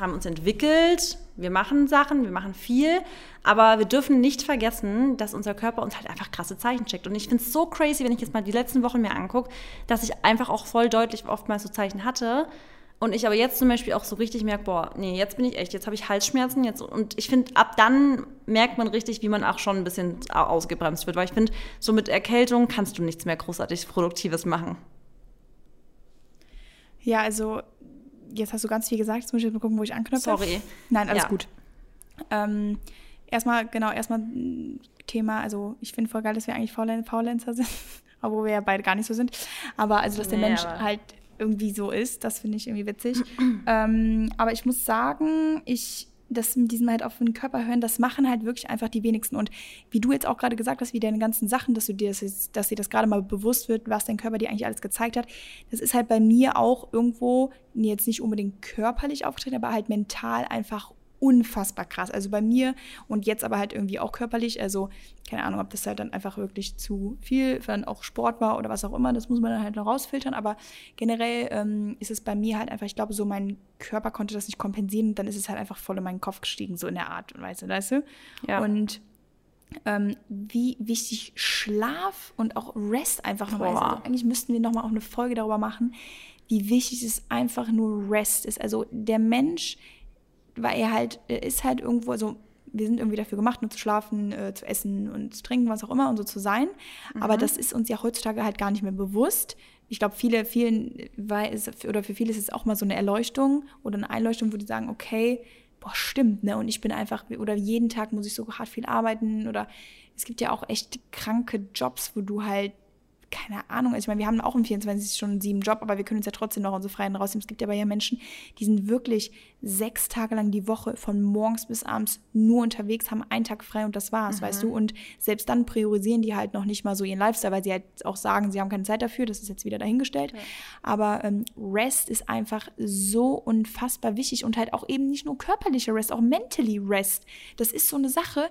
haben uns entwickelt, wir machen Sachen, wir machen viel, aber wir dürfen nicht vergessen, dass unser Körper uns halt einfach krasse Zeichen checkt. Und ich finde es so crazy, wenn ich jetzt mal die letzten Wochen mir angucke, dass ich einfach auch voll deutlich oftmals so Zeichen hatte. Und ich aber jetzt zum Beispiel auch so richtig merke, boah, nee, jetzt bin ich echt, jetzt habe ich Halsschmerzen. Jetzt, und ich finde, ab dann merkt man richtig, wie man auch schon ein bisschen ausgebremst wird. Weil ich finde, so mit Erkältung kannst du nichts mehr großartig Produktives machen. Ja, also jetzt hast du ganz viel gesagt, jetzt muss ich mal gucken, wo ich anknüpfe. Sorry. Nein, alles ja. gut. Ähm, erstmal, genau, erstmal Thema, also ich finde voll geil, dass wir eigentlich Faulenzer sind, [laughs] obwohl wir ja beide gar nicht so sind. Aber also, dass der nee, Mensch halt irgendwie so ist, das finde ich irgendwie witzig. [clears throat] ähm, aber ich muss sagen, ich das mit diesem halt auf den Körper hören, das machen halt wirklich einfach die wenigsten. Und wie du jetzt auch gerade gesagt hast, wie deine ganzen Sachen, dass du dir das, dass dir das gerade mal bewusst wird, was dein Körper dir eigentlich alles gezeigt hat, das ist halt bei mir auch irgendwo jetzt nicht unbedingt körperlich aufgetreten, aber halt mental einfach unfassbar krass. Also bei mir und jetzt aber halt irgendwie auch körperlich. Also keine Ahnung, ob das halt dann einfach wirklich zu viel, dann auch Sport war oder was auch immer. Das muss man dann halt noch rausfiltern. Aber generell ähm, ist es bei mir halt einfach, ich glaube, so mein Körper konnte das nicht kompensieren und dann ist es halt einfach voll in meinen Kopf gestiegen, so in der Art und Weise, weißt du? Ja. Und ähm, wie wichtig Schlaf und auch Rest einfach nochmal ist. Also eigentlich müssten wir nochmal auch eine Folge darüber machen, wie wichtig es einfach nur Rest ist. Also der Mensch weil er halt, er ist halt irgendwo, also wir sind irgendwie dafür gemacht, nur zu schlafen, äh, zu essen und zu trinken, was auch immer und so zu sein. Mhm. Aber das ist uns ja heutzutage halt gar nicht mehr bewusst. Ich glaube, viele, vielen, weil es, oder für viele ist es auch mal so eine Erleuchtung oder eine Einleuchtung, wo die sagen, okay, boah, stimmt, ne? Und ich bin einfach, oder jeden Tag muss ich so hart viel arbeiten oder es gibt ja auch echt kranke Jobs, wo du halt keine Ahnung, also ich meine, wir haben auch einen 24 Stunden sieben Job, aber wir können uns ja trotzdem noch unsere Freien rausnehmen. Es gibt ja aber ja Menschen, die sind wirklich sechs Tage lang die Woche von morgens bis abends nur unterwegs, haben einen Tag frei und das war's, mhm. weißt du? Und selbst dann priorisieren die halt noch nicht mal so ihren Lifestyle, weil sie halt auch sagen, sie haben keine Zeit dafür, das ist jetzt wieder dahingestellt. Ja. Aber ähm, Rest ist einfach so unfassbar wichtig und halt auch eben nicht nur körperlicher Rest, auch mentally Rest. Das ist so eine Sache,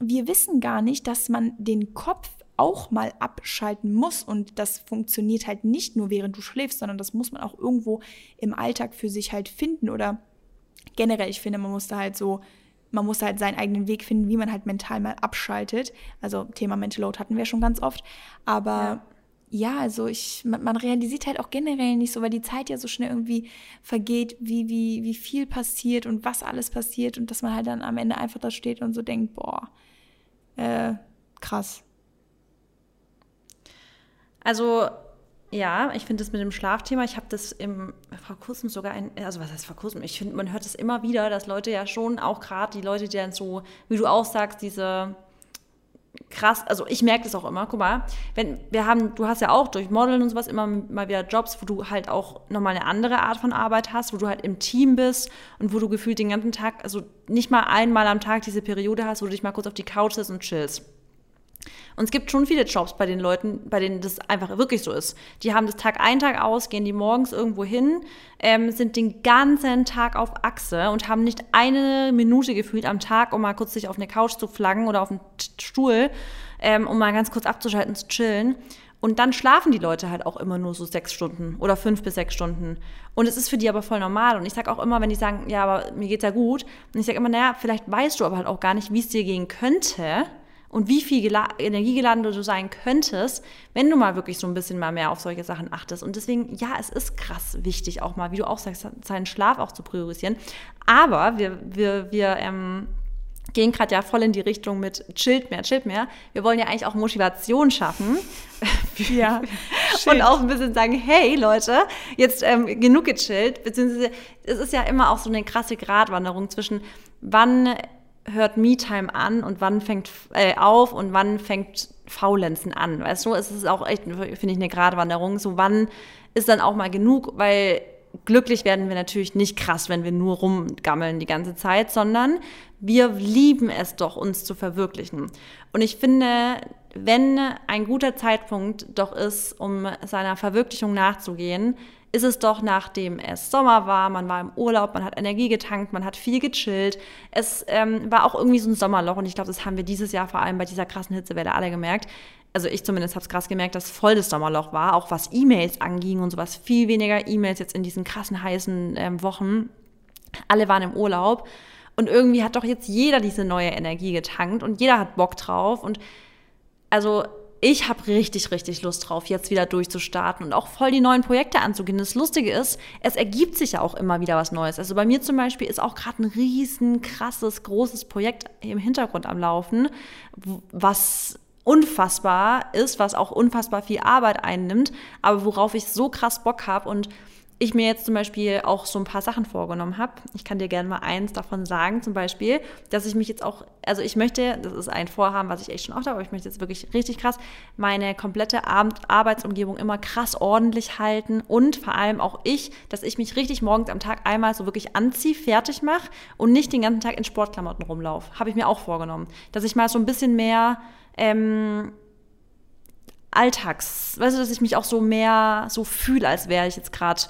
wir wissen gar nicht, dass man den Kopf auch mal abschalten muss. Und das funktioniert halt nicht nur während du schläfst, sondern das muss man auch irgendwo im Alltag für sich halt finden. Oder generell, ich finde, man muss da halt so, man muss halt seinen eigenen Weg finden, wie man halt mental mal abschaltet. Also Thema Mental Load hatten wir schon ganz oft. Aber ja ja, also ich, man, man, realisiert halt auch generell nicht so, weil die Zeit ja so schnell irgendwie vergeht, wie, wie, wie viel passiert und was alles passiert und dass man halt dann am Ende einfach da steht und so denkt, boah, äh, krass. Also ja, ich finde das mit dem Schlafthema, ich habe das im, vor kurzem sogar, ein, also was heißt vor kurzem, ich finde, man hört es immer wieder, dass Leute ja schon, auch gerade die Leute, die dann so, wie du auch sagst, diese krass, also ich merke das auch immer, guck mal, wenn wir haben, du hast ja auch durch Modeln und sowas immer mal wieder Jobs, wo du halt auch nochmal eine andere Art von Arbeit hast, wo du halt im Team bist und wo du gefühlt den ganzen Tag, also nicht mal einmal am Tag diese Periode hast, wo du dich mal kurz auf die Couch sitzt und chillst. Und es gibt schon viele Jobs bei den Leuten, bei denen das einfach wirklich so ist. Die haben das Tag ein, Tag aus, gehen die morgens irgendwo hin, ähm, sind den ganzen Tag auf Achse und haben nicht eine Minute gefühlt am Tag, um mal kurz sich auf eine Couch zu flaggen oder auf einen Stuhl, ähm, um mal ganz kurz abzuschalten, zu chillen. Und dann schlafen die Leute halt auch immer nur so sechs Stunden oder fünf bis sechs Stunden. Und es ist für die aber voll normal. Und ich sage auch immer, wenn die sagen, ja, aber mir geht's ja gut, und ich sage immer, naja, vielleicht weißt du aber halt auch gar nicht, wie es dir gehen könnte und wie viel gela energiegeladen du sein könntest, wenn du mal wirklich so ein bisschen mal mehr auf solche Sachen achtest. Und deswegen, ja, es ist krass wichtig, auch mal, wie du auch sagst, seinen Schlaf auch zu priorisieren. Aber wir, wir, wir ähm, gehen gerade ja voll in die Richtung mit chillt mehr, chillt mehr. Wir wollen ja eigentlich auch Motivation schaffen. [laughs] Ja. und auch ein bisschen sagen, hey Leute, jetzt ähm, genug gechillt. Beziehungsweise es ist ja immer auch so eine krasse Gratwanderung zwischen wann hört Me-Time an und wann fängt äh, auf und wann fängt Faulenzen an. Weißt du, es ist auch echt, finde ich, eine Gratwanderung. So wann ist dann auch mal genug, weil glücklich werden wir natürlich nicht krass, wenn wir nur rumgammeln die ganze Zeit, sondern wir lieben es doch, uns zu verwirklichen. Und ich finde, wenn ein guter Zeitpunkt doch ist, um seiner Verwirklichung nachzugehen, ist es doch, nachdem es Sommer war, man war im Urlaub, man hat Energie getankt, man hat viel gechillt. Es ähm, war auch irgendwie so ein Sommerloch und ich glaube, das haben wir dieses Jahr vor allem bei dieser krassen Hitzewelle alle gemerkt also ich zumindest habe es krass gemerkt, dass voll das Sommerloch war, auch was E-Mails anging und sowas. Viel weniger E-Mails jetzt in diesen krassen heißen ähm, Wochen. Alle waren im Urlaub und irgendwie hat doch jetzt jeder diese neue Energie getankt und jeder hat Bock drauf und also ich habe richtig, richtig Lust drauf, jetzt wieder durchzustarten und auch voll die neuen Projekte anzugehen. Das Lustige ist, es ergibt sich ja auch immer wieder was Neues. Also bei mir zum Beispiel ist auch gerade ein riesen, krasses, großes Projekt im Hintergrund am Laufen, was unfassbar ist, was auch unfassbar viel Arbeit einnimmt, aber worauf ich so krass Bock habe und ich mir jetzt zum Beispiel auch so ein paar Sachen vorgenommen habe. Ich kann dir gerne mal eins davon sagen, zum Beispiel, dass ich mich jetzt auch, also ich möchte, das ist ein Vorhaben, was ich echt schon oft habe, aber ich möchte jetzt wirklich richtig krass meine komplette Arbeitsumgebung immer krass ordentlich halten und vor allem auch ich, dass ich mich richtig morgens am Tag einmal so wirklich anziehe, fertig mache und nicht den ganzen Tag in Sportklamotten rumlaufe. Habe ich mir auch vorgenommen. Dass ich mal so ein bisschen mehr ähm, Alltags, weißt du, dass ich mich auch so mehr so fühle, als wäre ich jetzt gerade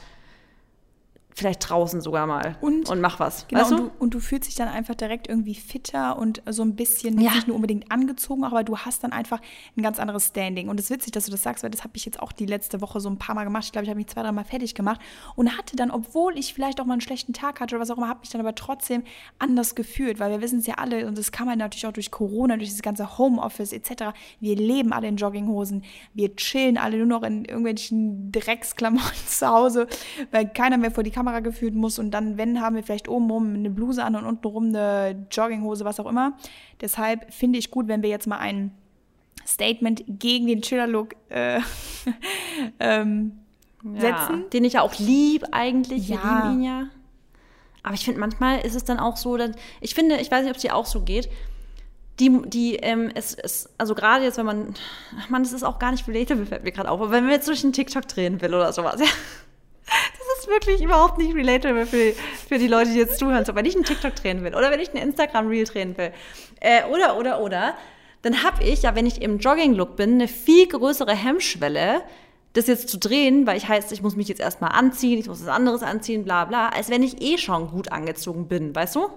vielleicht draußen sogar mal und, und mach was. Genau, weißt du? Und, du, und du fühlst dich dann einfach direkt irgendwie fitter und so ein bisschen ja. nicht nur unbedingt angezogen, aber du hast dann einfach ein ganz anderes Standing. Und es ist witzig, dass du das sagst, weil das habe ich jetzt auch die letzte Woche so ein paar Mal gemacht. Ich glaube, ich habe mich zwei, dreimal fertig gemacht und hatte dann, obwohl ich vielleicht auch mal einen schlechten Tag hatte oder was auch immer, habe mich dann aber trotzdem anders gefühlt, weil wir wissen es ja alle und das kann man natürlich auch durch Corona, durch das ganze Homeoffice etc. Wir leben alle in Jogginghosen, wir chillen alle nur noch in irgendwelchen Drecksklamotten [laughs] zu Hause, weil keiner mehr vor die Kamera Kamera geführt muss und dann, wenn, haben wir vielleicht obenrum eine Bluse an und untenrum eine Jogginghose, was auch immer. Deshalb finde ich gut, wenn wir jetzt mal ein Statement gegen den Chiller-Look äh, [laughs] ähm, ja, setzen. Den ich ja auch lieb eigentlich. Ja. Wir lieben ihn ja. Aber ich finde, manchmal ist es dann auch so, dass ich finde, ich weiß nicht, ob es dir auch so geht, die, die, ähm, es ist, also gerade jetzt, wenn man, man, es ist auch gar nicht relatable, fällt mir gerade auf, aber wenn man jetzt durch einen TikTok drehen will oder sowas, [laughs] ja, ist wirklich überhaupt nicht relatable für, für die Leute, die jetzt zuhören. So, wenn ich einen TikTok drehen will oder wenn ich einen Instagram-Reel drehen will äh, oder, oder, oder, dann habe ich ja, wenn ich im Jogging-Look bin, eine viel größere Hemmschwelle, das jetzt zu drehen, weil ich heißt, ich muss mich jetzt erstmal anziehen, ich muss was anderes anziehen, bla bla, als wenn ich eh schon gut angezogen bin, weißt du?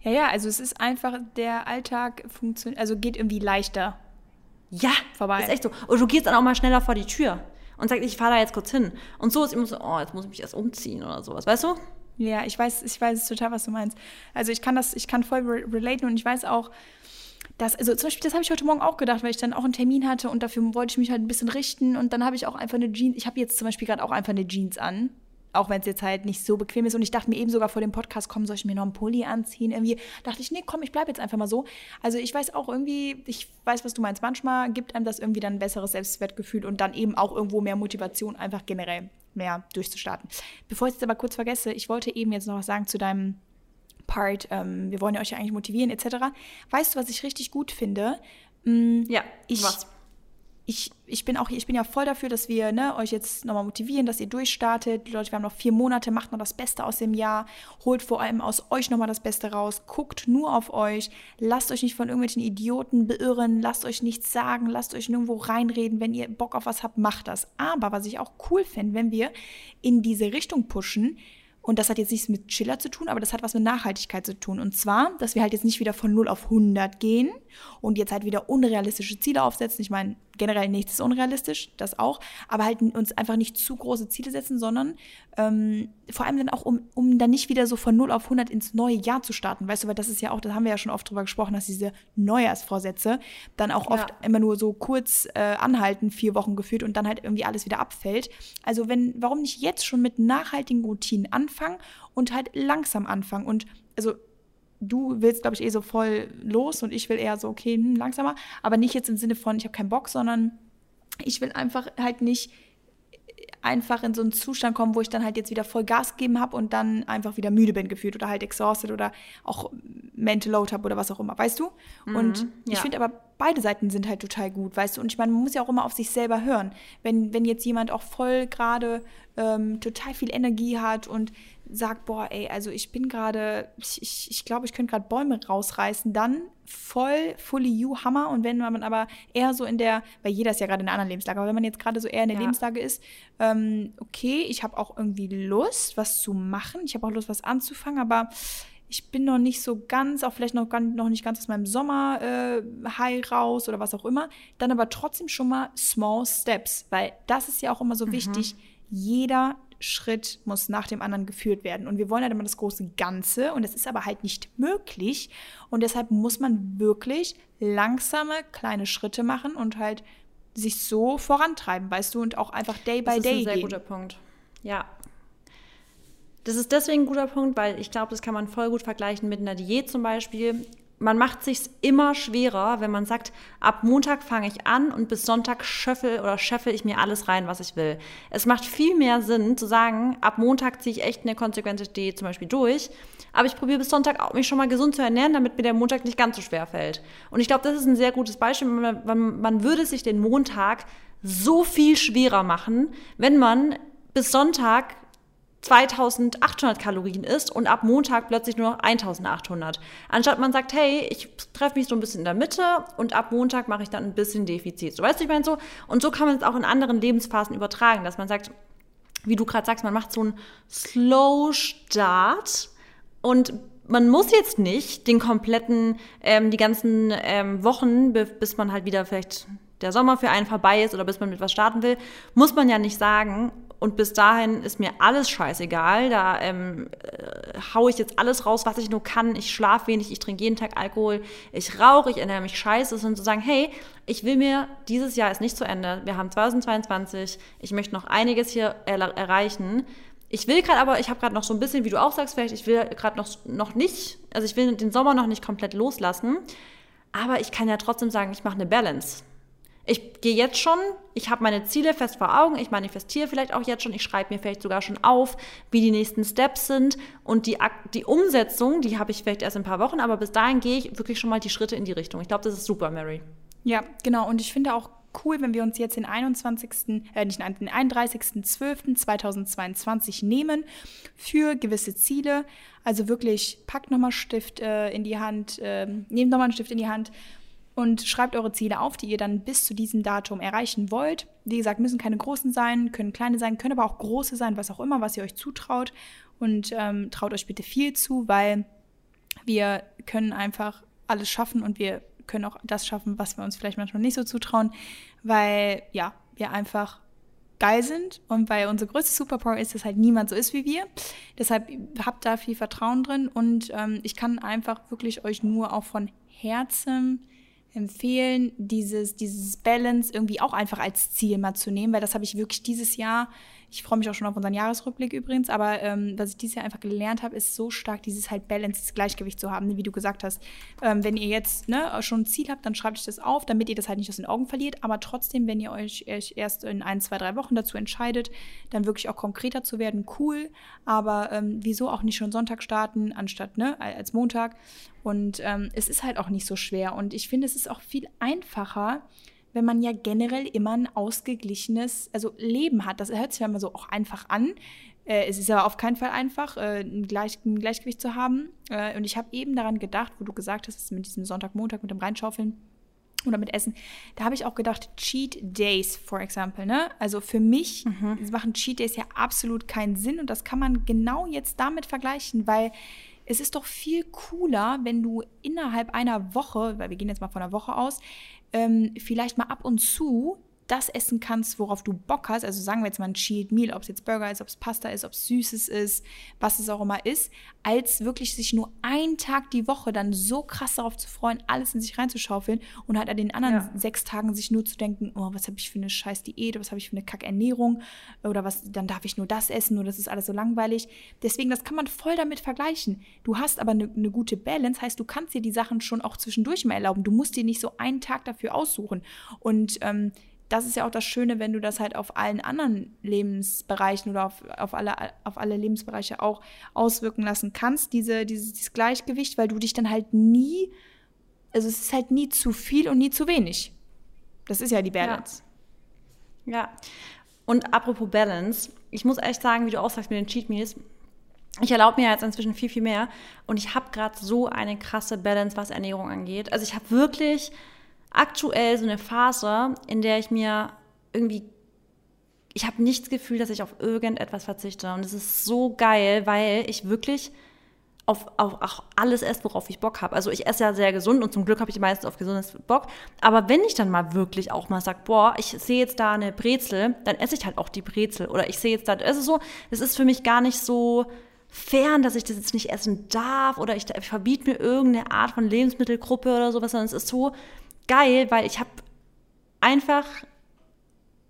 Ja, ja, also es ist einfach, der Alltag funktioniert, also geht irgendwie leichter. Ja, vorbei. Ist echt so. Und du gehst dann auch mal schneller vor die Tür und sagt, ich fahre da jetzt kurz hin. Und so ist immer so, oh, jetzt muss ich mich erst umziehen oder sowas, weißt du? Ja, ich weiß, ich weiß total, was du meinst. Also ich kann das, ich kann voll re relaten und ich weiß auch, dass, also zum Beispiel, das habe ich heute Morgen auch gedacht, weil ich dann auch einen Termin hatte und dafür wollte ich mich halt ein bisschen richten und dann habe ich auch einfach eine Jeans, ich habe jetzt zum Beispiel gerade auch einfach eine Jeans an auch wenn es jetzt halt nicht so bequem ist. Und ich dachte mir eben sogar vor dem Podcast, komm, soll ich mir noch einen Pulli anziehen? Irgendwie dachte ich, nee, komm, ich bleibe jetzt einfach mal so. Also ich weiß auch irgendwie, ich weiß, was du meinst. Manchmal gibt einem das irgendwie dann ein besseres Selbstwertgefühl und dann eben auch irgendwo mehr Motivation, einfach generell mehr durchzustarten. Bevor ich es aber kurz vergesse, ich wollte eben jetzt noch was sagen zu deinem Part, ähm, wir wollen ja euch ja eigentlich motivieren, etc. Weißt du, was ich richtig gut finde? Mm, ja, ich, was? Ich, ich bin auch ich bin ja voll dafür, dass wir ne, euch jetzt nochmal motivieren, dass ihr durchstartet. Leute, wir haben noch vier Monate, macht noch das Beste aus dem Jahr, holt vor allem aus euch nochmal das Beste raus, guckt nur auf euch, lasst euch nicht von irgendwelchen Idioten beirren, lasst euch nichts sagen, lasst euch nirgendwo reinreden. Wenn ihr Bock auf was habt, macht das. Aber was ich auch cool fände, wenn wir in diese Richtung pushen, und das hat jetzt nichts mit Chiller zu tun, aber das hat was mit Nachhaltigkeit zu tun. Und zwar, dass wir halt jetzt nicht wieder von 0 auf 100 gehen, und jetzt halt wieder unrealistische Ziele aufsetzen. Ich meine, generell nichts ist unrealistisch, das auch, aber halt uns einfach nicht zu große Ziele setzen, sondern ähm, vor allem dann auch, um, um dann nicht wieder so von 0 auf 100 ins neue Jahr zu starten, weißt du, weil das ist ja auch, da haben wir ja schon oft drüber gesprochen, dass diese Neujahrsvorsätze dann auch oft ja. immer nur so kurz äh, anhalten, vier Wochen geführt und dann halt irgendwie alles wieder abfällt. Also wenn, warum nicht jetzt schon mit nachhaltigen Routinen anfangen und halt langsam anfangen und also du willst, glaube ich, eh so voll los und ich will eher so, okay, hm, langsamer. Aber nicht jetzt im Sinne von, ich habe keinen Bock, sondern ich will einfach halt nicht einfach in so einen Zustand kommen, wo ich dann halt jetzt wieder voll Gas gegeben habe und dann einfach wieder müde bin gefühlt oder halt exhausted oder auch Mental Load habe oder was auch immer, weißt du? Mhm, und ich finde aber, beide Seiten sind halt total gut, weißt du? Und ich meine, man muss ja auch immer auf sich selber hören. Wenn, wenn jetzt jemand auch voll gerade ähm, total viel Energie hat und sagt, boah, ey, also ich bin gerade, ich, ich, ich glaube, ich könnte gerade Bäume rausreißen, dann voll fully you Hammer. Und wenn man aber eher so in der, weil jeder ist ja gerade in einer anderen Lebenslage, aber wenn man jetzt gerade so eher in der ja. Lebenslage ist, ähm, okay, ich habe auch irgendwie Lust, was zu machen, ich habe auch Lust, was anzufangen, aber ich bin noch nicht so ganz, auch vielleicht noch, noch nicht ganz aus meinem Sommer-High äh, raus oder was auch immer, dann aber trotzdem schon mal Small Steps, weil das ist ja auch immer so mhm. wichtig. Jeder Schritt muss nach dem anderen geführt werden. Und wir wollen halt immer das große Ganze und das ist aber halt nicht möglich. Und deshalb muss man wirklich langsame kleine Schritte machen und halt sich so vorantreiben, weißt du, und auch einfach day by day. Das ist ein sehr gehen. guter Punkt. Ja. Das ist deswegen ein guter Punkt, weil ich glaube, das kann man voll gut vergleichen mit einer Diät zum Beispiel man macht sich immer schwerer, wenn man sagt, ab Montag fange ich an und bis Sonntag schöffel oder scheffel ich mir alles rein, was ich will. Es macht viel mehr Sinn zu sagen, ab Montag ziehe ich echt eine konsequente Diät zum Beispiel durch, aber ich probiere bis Sonntag auch mich schon mal gesund zu ernähren, damit mir der Montag nicht ganz so schwer fällt. Und ich glaube, das ist ein sehr gutes Beispiel. Man, man würde sich den Montag so viel schwerer machen, wenn man bis Sonntag 2800 Kalorien isst und ab Montag plötzlich nur noch 1800. Anstatt man sagt, hey, ich treffe mich so ein bisschen in der Mitte und ab Montag mache ich dann ein bisschen Defizit. So weißt du, ich meine so. Und so kann man es auch in anderen Lebensphasen übertragen, dass man sagt, wie du gerade sagst, man macht so einen Slow Start und man muss jetzt nicht den kompletten, ähm, die ganzen ähm, Wochen, bis man halt wieder vielleicht der Sommer für einen vorbei ist oder bis man mit was starten will, muss man ja nicht sagen, und bis dahin ist mir alles scheißegal. Da ähm, äh, haue ich jetzt alles raus, was ich nur kann. Ich schlafe wenig, ich trinke jeden Tag Alkohol, ich rauche, ich ernähre mich scheiße. Und zu sagen, hey, ich will mir, dieses Jahr ist nicht zu Ende. Wir haben 2022, ich möchte noch einiges hier er erreichen. Ich will gerade aber, ich habe gerade noch so ein bisschen, wie du auch sagst, vielleicht, ich will gerade noch, noch nicht, also ich will den Sommer noch nicht komplett loslassen. Aber ich kann ja trotzdem sagen, ich mache eine Balance. Ich gehe jetzt schon, ich habe meine Ziele fest vor Augen, ich manifestiere vielleicht auch jetzt schon, ich schreibe mir vielleicht sogar schon auf, wie die nächsten Steps sind und die, die Umsetzung, die habe ich vielleicht erst in ein paar Wochen, aber bis dahin gehe ich wirklich schon mal die Schritte in die Richtung. Ich glaube, das ist super, Mary. Ja, genau. Und ich finde auch cool, wenn wir uns jetzt den 21., äh, nicht den 31.12.2022 nehmen für gewisse Ziele. Also wirklich, packt nochmal Stift äh, in die Hand, äh, nehmt nochmal einen Stift in die Hand und schreibt eure Ziele auf, die ihr dann bis zu diesem Datum erreichen wollt. Wie gesagt, müssen keine großen sein, können kleine sein, können aber auch große sein, was auch immer, was ihr euch zutraut. Und ähm, traut euch bitte viel zu, weil wir können einfach alles schaffen und wir können auch das schaffen, was wir uns vielleicht manchmal nicht so zutrauen, weil ja, wir einfach geil sind und weil unsere größte Superpower ist, dass halt niemand so ist wie wir. Deshalb habt da viel Vertrauen drin und ähm, ich kann einfach wirklich euch nur auch von Herzen empfehlen, dieses, dieses Balance irgendwie auch einfach als Ziel mal zu nehmen, weil das habe ich wirklich dieses Jahr ich freue mich auch schon auf unseren Jahresrückblick übrigens, aber ähm, was ich dieses Jahr einfach gelernt habe, ist so stark, dieses halt Balance, dieses Gleichgewicht zu haben, wie du gesagt hast. Ähm, wenn ihr jetzt ne, schon ein Ziel habt, dann schreibt euch das auf, damit ihr das halt nicht aus den Augen verliert. Aber trotzdem, wenn ihr euch erst in ein, zwei, drei Wochen dazu entscheidet, dann wirklich auch konkreter zu werden, cool. Aber ähm, wieso auch nicht schon Sonntag starten, anstatt ne, als Montag? Und ähm, es ist halt auch nicht so schwer. Und ich finde, es ist auch viel einfacher, wenn man ja generell immer ein ausgeglichenes also Leben hat. Das hört sich ja immer so auch einfach an. Äh, es ist aber auf keinen Fall einfach, äh, ein, Gleich, ein, Gleichgewicht zu haben. Äh, und ich habe eben daran gedacht, wo du gesagt hast, mit diesem Sonntag, Montag, mit dem Reinschaufeln oder mit Essen, da habe ich auch gedacht, Cheat Days, for example, ne? Also für mich mhm. machen Cheat Days ja absolut keinen Sinn und das kann man genau jetzt damit vergleichen, weil es ist doch viel cooler, wenn du innerhalb einer Woche, weil wir gehen jetzt mal von einer Woche aus, ähm, vielleicht mal ab und zu das essen kannst, worauf du Bock hast. Also sagen wir jetzt mal ein Cheat Meal, ob es jetzt Burger ist, ob es Pasta ist, ob es Süßes ist, was es auch immer ist, als wirklich sich nur einen Tag die Woche dann so krass darauf zu freuen, alles in sich reinzuschaufeln und halt an den anderen ja. sechs Tagen sich nur zu denken, oh, was habe ich für eine scheiß Diät, was habe ich für eine Kackernährung oder was, dann darf ich nur das essen oder das ist alles so langweilig. Deswegen, das kann man voll damit vergleichen. Du hast aber eine, eine gute Balance, heißt, du kannst dir die Sachen schon auch zwischendurch mal erlauben. Du musst dir nicht so einen Tag dafür aussuchen. Und ähm, das ist ja auch das Schöne, wenn du das halt auf allen anderen Lebensbereichen oder auf, auf, alle, auf alle Lebensbereiche auch auswirken lassen kannst, diese, dieses, dieses Gleichgewicht, weil du dich dann halt nie, also es ist halt nie zu viel und nie zu wenig. Das ist ja die Balance. Ja. ja. Und apropos Balance, ich muss echt sagen, wie du auch sagst mit den Cheat Meals, ich erlaube mir jetzt inzwischen viel, viel mehr und ich habe gerade so eine krasse Balance, was Ernährung angeht. Also ich habe wirklich aktuell so eine Phase, in der ich mir irgendwie, ich habe nicht das Gefühl, dass ich auf irgendetwas verzichte. Und es ist so geil, weil ich wirklich auf, auf, auf alles esse, worauf ich Bock habe. Also ich esse ja sehr gesund und zum Glück habe ich meistens auf gesundes Bock. Aber wenn ich dann mal wirklich auch mal sage, boah, ich sehe jetzt da eine Brezel, dann esse ich halt auch die Brezel. Oder ich sehe jetzt da, es ist so, es ist für mich gar nicht so fern, dass ich das jetzt nicht essen darf oder ich, ich verbiete mir irgendeine Art von Lebensmittelgruppe oder sowas, sondern es ist so, geil, weil ich habe einfach,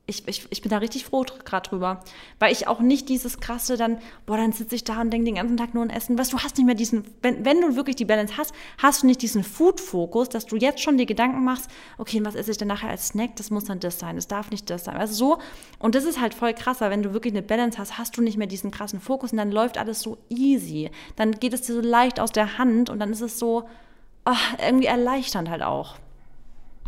ich, ich, ich bin da richtig froh gerade drüber, weil ich auch nicht dieses krasse dann, boah, dann sitze ich da und denke den ganzen Tag nur an Essen. Was, du hast nicht mehr diesen, wenn, wenn du wirklich die Balance hast, hast du nicht diesen Food-Fokus, dass du jetzt schon dir Gedanken machst, okay, was esse ich denn nachher als Snack? Das muss dann das sein, das darf nicht das sein. Also so, und das ist halt voll krasser, wenn du wirklich eine Balance hast, hast du nicht mehr diesen krassen Fokus und dann läuft alles so easy. Dann geht es dir so leicht aus der Hand und dann ist es so, ach, irgendwie erleichternd halt auch.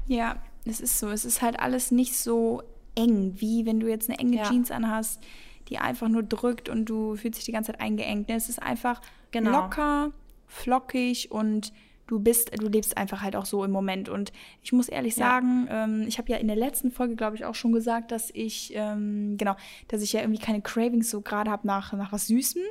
Ja, es ist so. Es ist halt alles nicht so eng, wie wenn du jetzt eine enge ja. Jeans anhast, die einfach nur drückt und du fühlst dich die ganze Zeit eingeengt. Es ist einfach genau. locker, flockig und du bist, du lebst einfach halt auch so im Moment. Und ich muss ehrlich ja. sagen, ähm, ich habe ja in der letzten Folge, glaube ich, auch schon gesagt, dass ich, ähm, genau, dass ich ja irgendwie keine Cravings so gerade habe nach, nach was Süßem.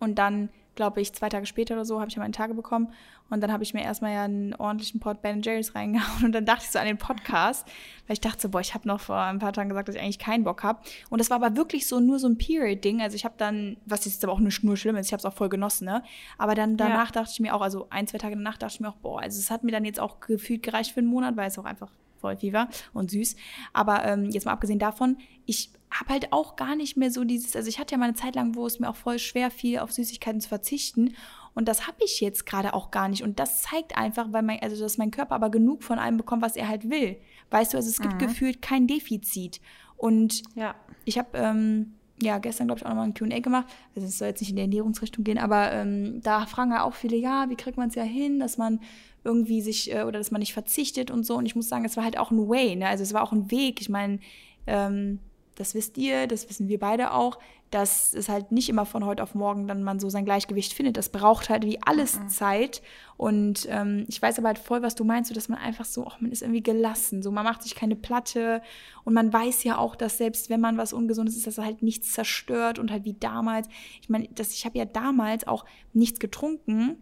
Und dann glaube ich, zwei Tage später oder so habe ich ja meine Tage bekommen. Und dann habe ich mir erstmal ja einen ordentlichen Pot Ben Jerry's reingehauen. Und dann dachte ich so an den Podcast, weil ich dachte so, boah, ich habe noch vor ein paar Tagen gesagt, dass ich eigentlich keinen Bock habe. Und das war aber wirklich so nur so ein Period-Ding. Also ich habe dann, was jetzt aber auch nur, nur schlimm ist, ich habe es auch voll genossen, ne? Aber dann danach ja. dachte ich mir auch, also ein, zwei Tage danach dachte ich mir auch, boah, also es hat mir dann jetzt auch gefühlt gereicht für einen Monat, weil es auch einfach voll viel war und süß. Aber ähm, jetzt mal abgesehen davon, ich habe halt auch gar nicht mehr so dieses, also ich hatte ja mal eine Zeit lang, wo es mir auch voll schwer fiel, auf Süßigkeiten zu verzichten. Und das habe ich jetzt gerade auch gar nicht. Und das zeigt einfach, weil mein, also dass mein Körper aber genug von allem bekommt, was er halt will. Weißt du, also es gibt mhm. gefühlt kein Defizit. Und ja. ich habe ähm, ja gestern, glaube ich, auch nochmal ein QA gemacht. Also es soll jetzt nicht in die Ernährungsrichtung gehen, aber ähm, da fragen ja auch viele, ja, wie kriegt man es ja hin, dass man irgendwie sich äh, oder dass man nicht verzichtet und so. Und ich muss sagen, es war halt auch ein Way, ne? Also es war auch ein Weg. Ich meine, ähm, das wisst ihr, das wissen wir beide auch, dass es halt nicht immer von heute auf morgen dann man so sein Gleichgewicht findet. Das braucht halt wie alles mhm. Zeit. Und ähm, ich weiß aber halt voll, was du meinst, so dass man einfach so, ach, man ist irgendwie gelassen. So, man macht sich keine Platte und man weiß ja auch, dass selbst wenn man was Ungesundes ist, dass er halt nichts zerstört und halt wie damals. Ich meine, ich habe ja damals auch nichts getrunken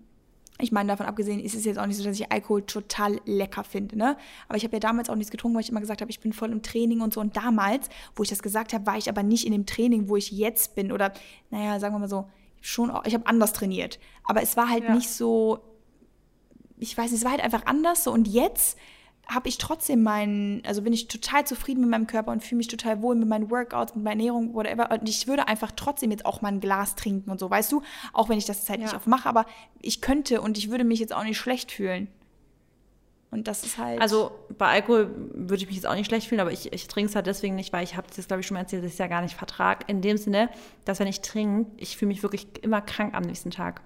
ich meine, davon abgesehen ist es jetzt auch nicht so, dass ich Alkohol total lecker finde, ne? Aber ich habe ja damals auch nichts getrunken, weil ich immer gesagt habe, ich bin voll im Training und so. Und damals, wo ich das gesagt habe, war ich aber nicht in dem Training, wo ich jetzt bin. Oder, naja, sagen wir mal so, schon, ich habe anders trainiert. Aber es war halt ja. nicht so, ich weiß nicht, es war halt einfach anders so. Und jetzt habe ich trotzdem meinen, also bin ich total zufrieden mit meinem Körper und fühle mich total wohl mit meinen Workouts, mit meiner Ernährung, whatever. Und ich würde einfach trotzdem jetzt auch mal ein Glas trinken und so, weißt du? Auch wenn ich das Zeit ja. nicht aufmache, aber ich könnte und ich würde mich jetzt auch nicht schlecht fühlen. Und das ist halt. Also bei Alkohol würde ich mich jetzt auch nicht schlecht fühlen, aber ich, ich trinke es halt deswegen nicht, weil ich habe das, glaube ich, schon mal erzählt, ich es ja gar nicht vertrag. In dem Sinne, dass wenn ich trinke, ich fühle mich wirklich immer krank am nächsten Tag.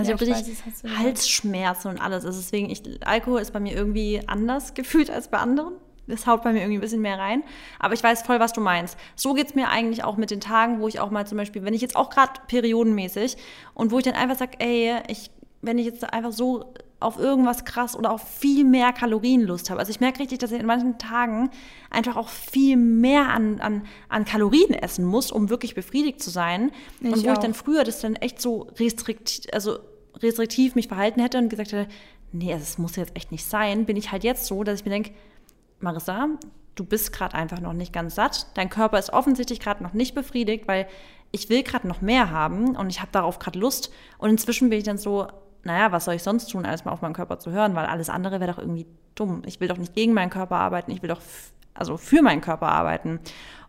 Also ja, ich richtig weiß, Halsschmerzen und alles. Also deswegen, ich, Alkohol ist bei mir irgendwie anders gefühlt als bei anderen. Das haut bei mir irgendwie ein bisschen mehr rein. Aber ich weiß voll, was du meinst. So geht es mir eigentlich auch mit den Tagen, wo ich auch mal zum Beispiel, wenn ich jetzt auch gerade periodenmäßig und wo ich dann einfach sage, ey, ich wenn ich jetzt einfach so auf irgendwas krass oder auf viel mehr Kalorien Lust habe. Also ich merke richtig, dass ich in manchen Tagen einfach auch viel mehr an, an, an Kalorien essen muss, um wirklich befriedigt zu sein. Ich und wo auch. ich dann früher das dann echt so restriktiv, also restriktiv mich verhalten hätte und gesagt hätte, nee, es muss jetzt echt nicht sein, bin ich halt jetzt so, dass ich mir denke, Marissa, du bist gerade einfach noch nicht ganz satt. Dein Körper ist offensichtlich gerade noch nicht befriedigt, weil ich will gerade noch mehr haben und ich habe darauf gerade Lust. Und inzwischen bin ich dann so, naja, was soll ich sonst tun, als mal auf meinen Körper zu hören, weil alles andere wäre doch irgendwie dumm. Ich will doch nicht gegen meinen Körper arbeiten, ich will doch also für meinen Körper arbeiten.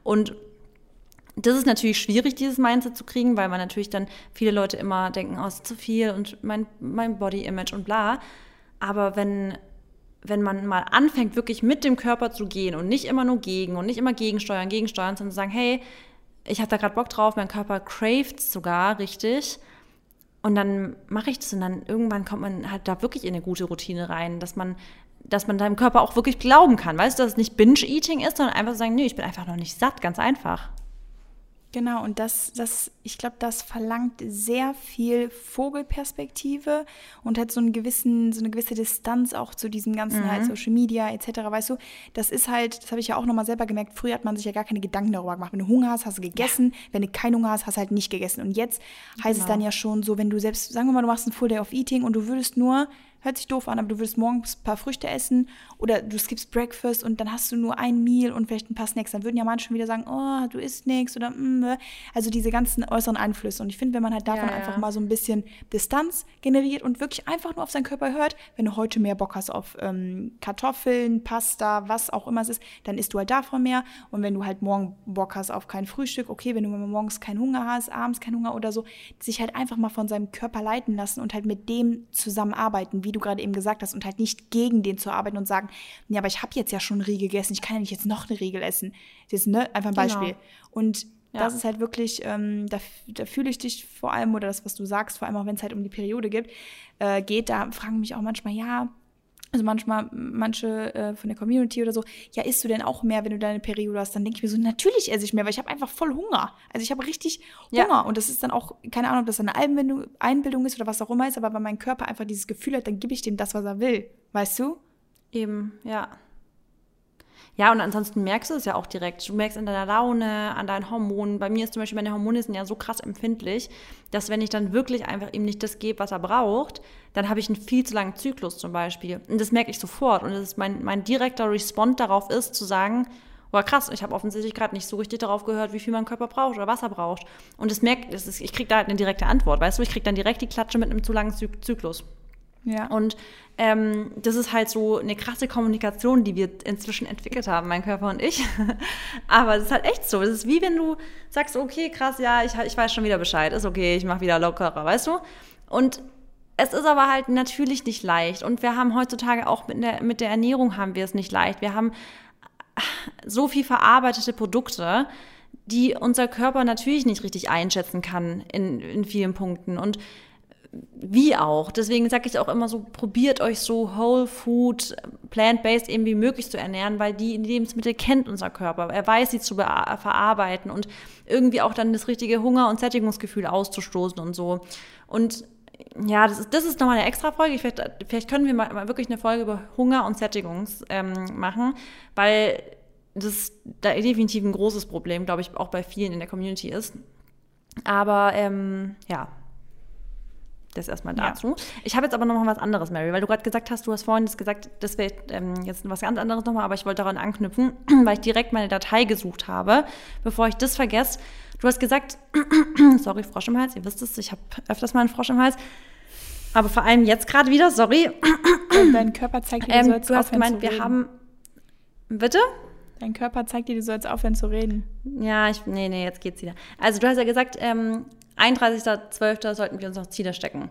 Und das ist natürlich schwierig, dieses Mindset zu kriegen, weil man natürlich dann viele Leute immer denken, oh, ist zu viel und mein, mein Body-Image und bla. Aber wenn, wenn man mal anfängt, wirklich mit dem Körper zu gehen und nicht immer nur gegen und nicht immer gegensteuern, gegensteuern, sondern zu sagen, hey, ich habe da gerade Bock drauf, mein Körper cravet sogar richtig, und dann mache ich das und dann irgendwann kommt man halt da wirklich in eine gute Routine rein, dass man, dass man deinem Körper auch wirklich glauben kann. Weißt du, dass es nicht Binge-Eating ist, sondern einfach sagen, nee, ich bin einfach noch nicht satt, ganz einfach. Genau, und das, das, ich glaube, das verlangt sehr viel Vogelperspektive und hat so einen gewissen, so eine gewisse Distanz auch zu diesem ganzen halt mhm. halt Social Media etc. Weißt du, das ist halt, das habe ich ja auch nochmal selber gemerkt, früher hat man sich ja gar keine Gedanken darüber gemacht. Wenn du Hunger hast, hast du gegessen, ja. wenn du keinen Hunger hast, hast du halt nicht gegessen. Und jetzt heißt genau. es dann ja schon so, wenn du selbst, sagen wir mal, du machst ein Full Day of Eating und du würdest nur hört sich doof an, aber du würdest morgens ein paar Früchte essen oder du skippst Breakfast und dann hast du nur ein Meal und vielleicht ein paar Snacks. Dann würden ja manche schon wieder sagen, oh, du isst nichts oder mm, also diese ganzen äußeren Einflüsse. Und ich finde, wenn man halt davon ja, ja. einfach mal so ein bisschen Distanz generiert und wirklich einfach nur auf seinen Körper hört, wenn du heute mehr Bock hast auf ähm, Kartoffeln, Pasta, was auch immer es ist, dann isst du halt davon mehr. Und wenn du halt morgen Bock hast auf kein Frühstück, okay, wenn du morgens keinen Hunger hast, abends keinen Hunger oder so, sich halt einfach mal von seinem Körper leiten lassen und halt mit dem zusammenarbeiten, wie wie du gerade eben gesagt hast, und halt nicht gegen den zu arbeiten und sagen, ja, aber ich habe jetzt ja schon eine Riegel gegessen, ich kann ja nicht jetzt noch eine Riegel essen. Das ist ne, einfach ein genau. Beispiel. Genau. Und ja. das ist halt wirklich, ähm, da, da fühle ich dich vor allem, oder das, was du sagst, vor allem auch wenn es halt um die Periode gibt, äh, geht, da fragen mich auch manchmal, ja, also manchmal, manche äh, von der Community oder so, ja, isst du denn auch mehr, wenn du deine Periode hast? Dann denke ich mir so, natürlich esse ich mehr, weil ich habe einfach voll Hunger. Also ich habe richtig Hunger. Ja. Und das ist dann auch, keine Ahnung, ob das eine Einbildung, Einbildung ist oder was auch immer ist, aber wenn mein Körper einfach dieses Gefühl hat, dann gebe ich dem das, was er will. Weißt du? Eben, ja. Ja, und ansonsten merkst du es ja auch direkt. Du merkst an deiner Laune, an deinen Hormonen. Bei mir ist zum Beispiel, meine Hormone sind ja so krass empfindlich, dass wenn ich dann wirklich einfach ihm nicht das gebe, was er braucht, dann habe ich einen viel zu langen Zyklus zum Beispiel. Und das merke ich sofort. Und das ist mein, mein direkter Respond darauf ist, zu sagen, boah krass, ich habe offensichtlich gerade nicht so richtig darauf gehört, wie viel mein Körper braucht oder was er braucht. Und das merkt, das ist, ich kriege da halt eine direkte Antwort, weißt du, ich kriege dann direkt die Klatsche mit einem zu langen Zyklus. Ja. Und ähm, das ist halt so eine krasse Kommunikation, die wir inzwischen entwickelt haben, mein Körper und ich. [laughs] Aber es ist halt echt so. Es ist wie wenn du sagst, okay, krass, ja, ich, ich weiß schon wieder Bescheid, ist okay, ich mache wieder lockerer, weißt du? Und es ist aber halt natürlich nicht leicht. Und wir haben heutzutage auch mit der, mit der Ernährung haben wir es nicht leicht. Wir haben so viel verarbeitete Produkte, die unser Körper natürlich nicht richtig einschätzen kann in, in vielen Punkten. Und wie auch. Deswegen sage ich auch immer so, probiert euch so Whole Food, Plant-Based eben wie möglich zu ernähren, weil die Lebensmittel kennt unser Körper. Er weiß, sie zu verarbeiten und irgendwie auch dann das richtige Hunger- und Sättigungsgefühl auszustoßen und so. Und ja, das ist, das ist nochmal eine extra Folge. Vielleicht, vielleicht können wir mal, mal, wirklich eine Folge über Hunger und Sättigung ähm, machen, weil das da definitiv ein großes Problem, glaube ich, auch bei vielen in der Community ist. Aber ähm, ja, das erstmal dazu. Ja. Ich habe jetzt aber noch mal was anderes, Mary, weil du gerade gesagt hast, du hast vorhin das gesagt, das wäre ähm, jetzt was ganz anderes nochmal, aber ich wollte daran anknüpfen, [clears throat] weil ich direkt meine Datei gesucht habe, bevor ich das vergesse. Du hast gesagt, [clears throat] sorry, Frosch im Hals, ihr wisst es, ich habe öfters mal einen Frosch im Hals. Aber vor allem jetzt gerade wieder, sorry. [clears throat] Dein Körper zeigt dir, du ähm, sollst Du hast gemeint, wir haben. Bitte? Dein Körper zeigt dir, du sollst aufhören zu reden. Ja, ich, nee, nee, jetzt geht's wieder. Also du hast ja gesagt, ähm, 31.12. sollten wir uns noch Ziele stecken.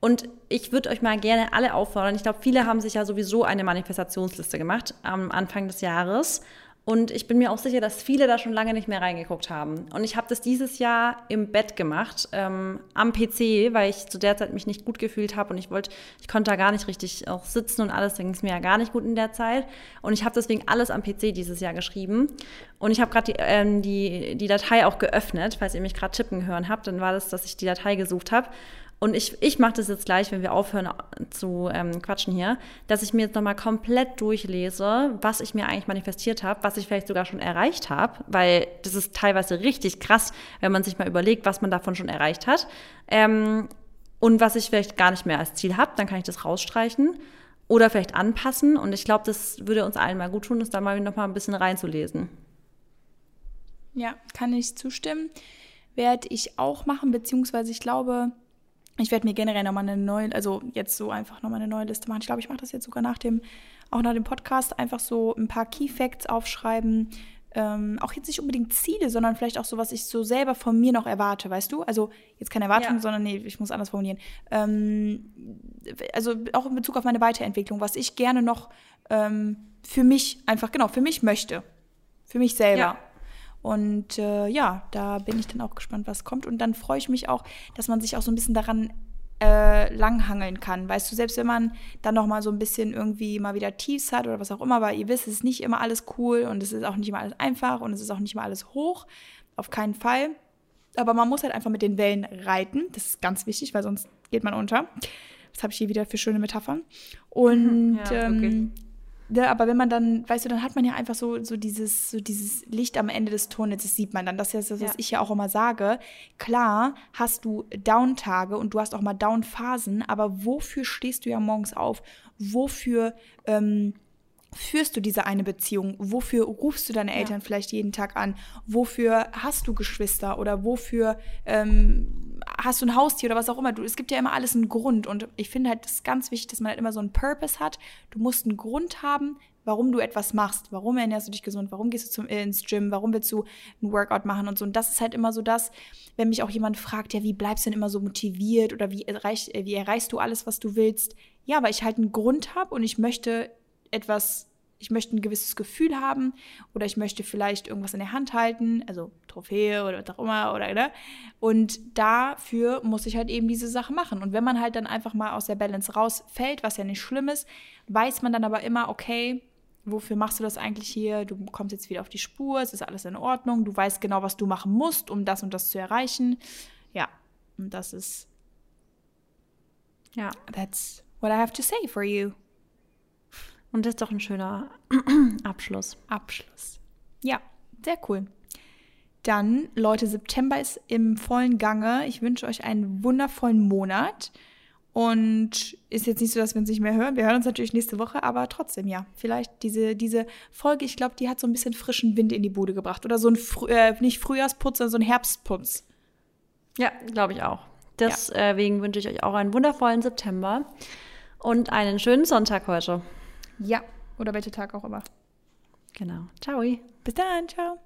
Und ich würde euch mal gerne alle auffordern. Ich glaube, viele haben sich ja sowieso eine Manifestationsliste gemacht am Anfang des Jahres. Und ich bin mir auch sicher, dass viele da schon lange nicht mehr reingeguckt haben. Und ich habe das dieses Jahr im Bett gemacht, ähm, am PC, weil ich zu der Zeit mich nicht gut gefühlt habe und ich wollte, ich konnte da gar nicht richtig auch sitzen und alles, ging es mir ja gar nicht gut in der Zeit. Und ich habe deswegen alles am PC dieses Jahr geschrieben. Und ich habe gerade die, ähm, die, die Datei auch geöffnet, falls ihr mich gerade tippen hören habt, dann war das, dass ich die Datei gesucht habe. Und ich, ich mache das jetzt gleich, wenn wir aufhören zu ähm, quatschen hier, dass ich mir jetzt nochmal komplett durchlese, was ich mir eigentlich manifestiert habe, was ich vielleicht sogar schon erreicht habe, weil das ist teilweise richtig krass, wenn man sich mal überlegt, was man davon schon erreicht hat. Ähm, und was ich vielleicht gar nicht mehr als Ziel habe, dann kann ich das rausstreichen oder vielleicht anpassen. Und ich glaube, das würde uns allen mal gut tun, das da mal noch mal ein bisschen reinzulesen. Ja, kann ich zustimmen. Werde ich auch machen, beziehungsweise ich glaube, ich werde mir generell nochmal eine neue, also jetzt so einfach nochmal eine neue Liste machen. Ich glaube, ich mache das jetzt sogar nach dem, auch nach dem Podcast, einfach so ein paar Key Facts aufschreiben. Ähm, auch jetzt nicht unbedingt Ziele, sondern vielleicht auch so, was ich so selber von mir noch erwarte, weißt du? Also jetzt keine Erwartung, ja. sondern nee, ich muss anders formulieren. Ähm, also auch in Bezug auf meine Weiterentwicklung, was ich gerne noch ähm, für mich einfach, genau, für mich möchte. Für mich selber. Ja. Und äh, ja, da bin ich dann auch gespannt, was kommt. Und dann freue ich mich auch, dass man sich auch so ein bisschen daran äh, langhangeln kann. Weißt du, selbst wenn man dann noch mal so ein bisschen irgendwie mal wieder Tiefs hat oder was auch immer, weil ihr wisst, es ist nicht immer alles cool und es ist auch nicht immer alles einfach und es ist auch nicht immer alles hoch. Auf keinen Fall. Aber man muss halt einfach mit den Wellen reiten. Das ist ganz wichtig, weil sonst geht man unter. Das habe ich hier wieder für schöne Metaphern. Und ja, okay. ähm, Ne, aber wenn man dann, weißt du, dann hat man ja einfach so, so, dieses, so dieses Licht am Ende des Tunnels, das sieht man dann. Das ist das, was ja. ich ja auch immer sage. Klar hast du Down-Tage und du hast auch mal Down-Phasen, aber wofür stehst du ja morgens auf? Wofür ähm, führst du diese eine Beziehung? Wofür rufst du deine Eltern ja. vielleicht jeden Tag an? Wofür hast du Geschwister oder wofür ähm, hast du ein Haustier oder was auch immer? Du, es gibt ja immer alles einen Grund und ich finde halt, das ist ganz wichtig, dass man halt immer so einen Purpose hat. Du musst einen Grund haben, warum du etwas machst. Warum ernährst du dich gesund? Warum gehst du zum, äh, ins Gym? Warum willst du ein Workout machen und so? Und das ist halt immer so das, wenn mich auch jemand fragt, ja, wie bleibst du denn immer so motiviert oder wie, erreich, äh, wie erreichst du alles, was du willst? Ja, weil ich halt einen Grund habe und ich möchte etwas, ich möchte ein gewisses Gefühl haben oder ich möchte vielleicht irgendwas in der Hand halten, also Trophäe oder was auch immer oder ne? Und dafür muss ich halt eben diese Sache machen. Und wenn man halt dann einfach mal aus der Balance rausfällt, was ja nicht schlimm ist, weiß man dann aber immer, okay, wofür machst du das eigentlich hier? Du kommst jetzt wieder auf die Spur, es ist alles in Ordnung, du weißt genau, was du machen musst, um das und das zu erreichen. Ja, und das ist ja, that's what I have to say for you. Und das ist doch ein schöner [clears throat] Abschluss. Abschluss. Ja, sehr cool. Dann, Leute, September ist im vollen Gange. Ich wünsche euch einen wundervollen Monat. Und ist jetzt nicht so, dass wir uns nicht mehr hören. Wir hören uns natürlich nächste Woche, aber trotzdem, ja. Vielleicht diese, diese Folge, ich glaube, die hat so ein bisschen frischen Wind in die Bude gebracht. Oder so ein, Frü äh, nicht Frühjahrsputz, sondern so ein Herbstputz. Ja, glaube ich auch. Deswegen ja. wünsche ich euch auch einen wundervollen September und einen schönen Sonntag heute. Ja, oder welcher Tag auch immer. Genau. Ciao. Bis dann, ciao.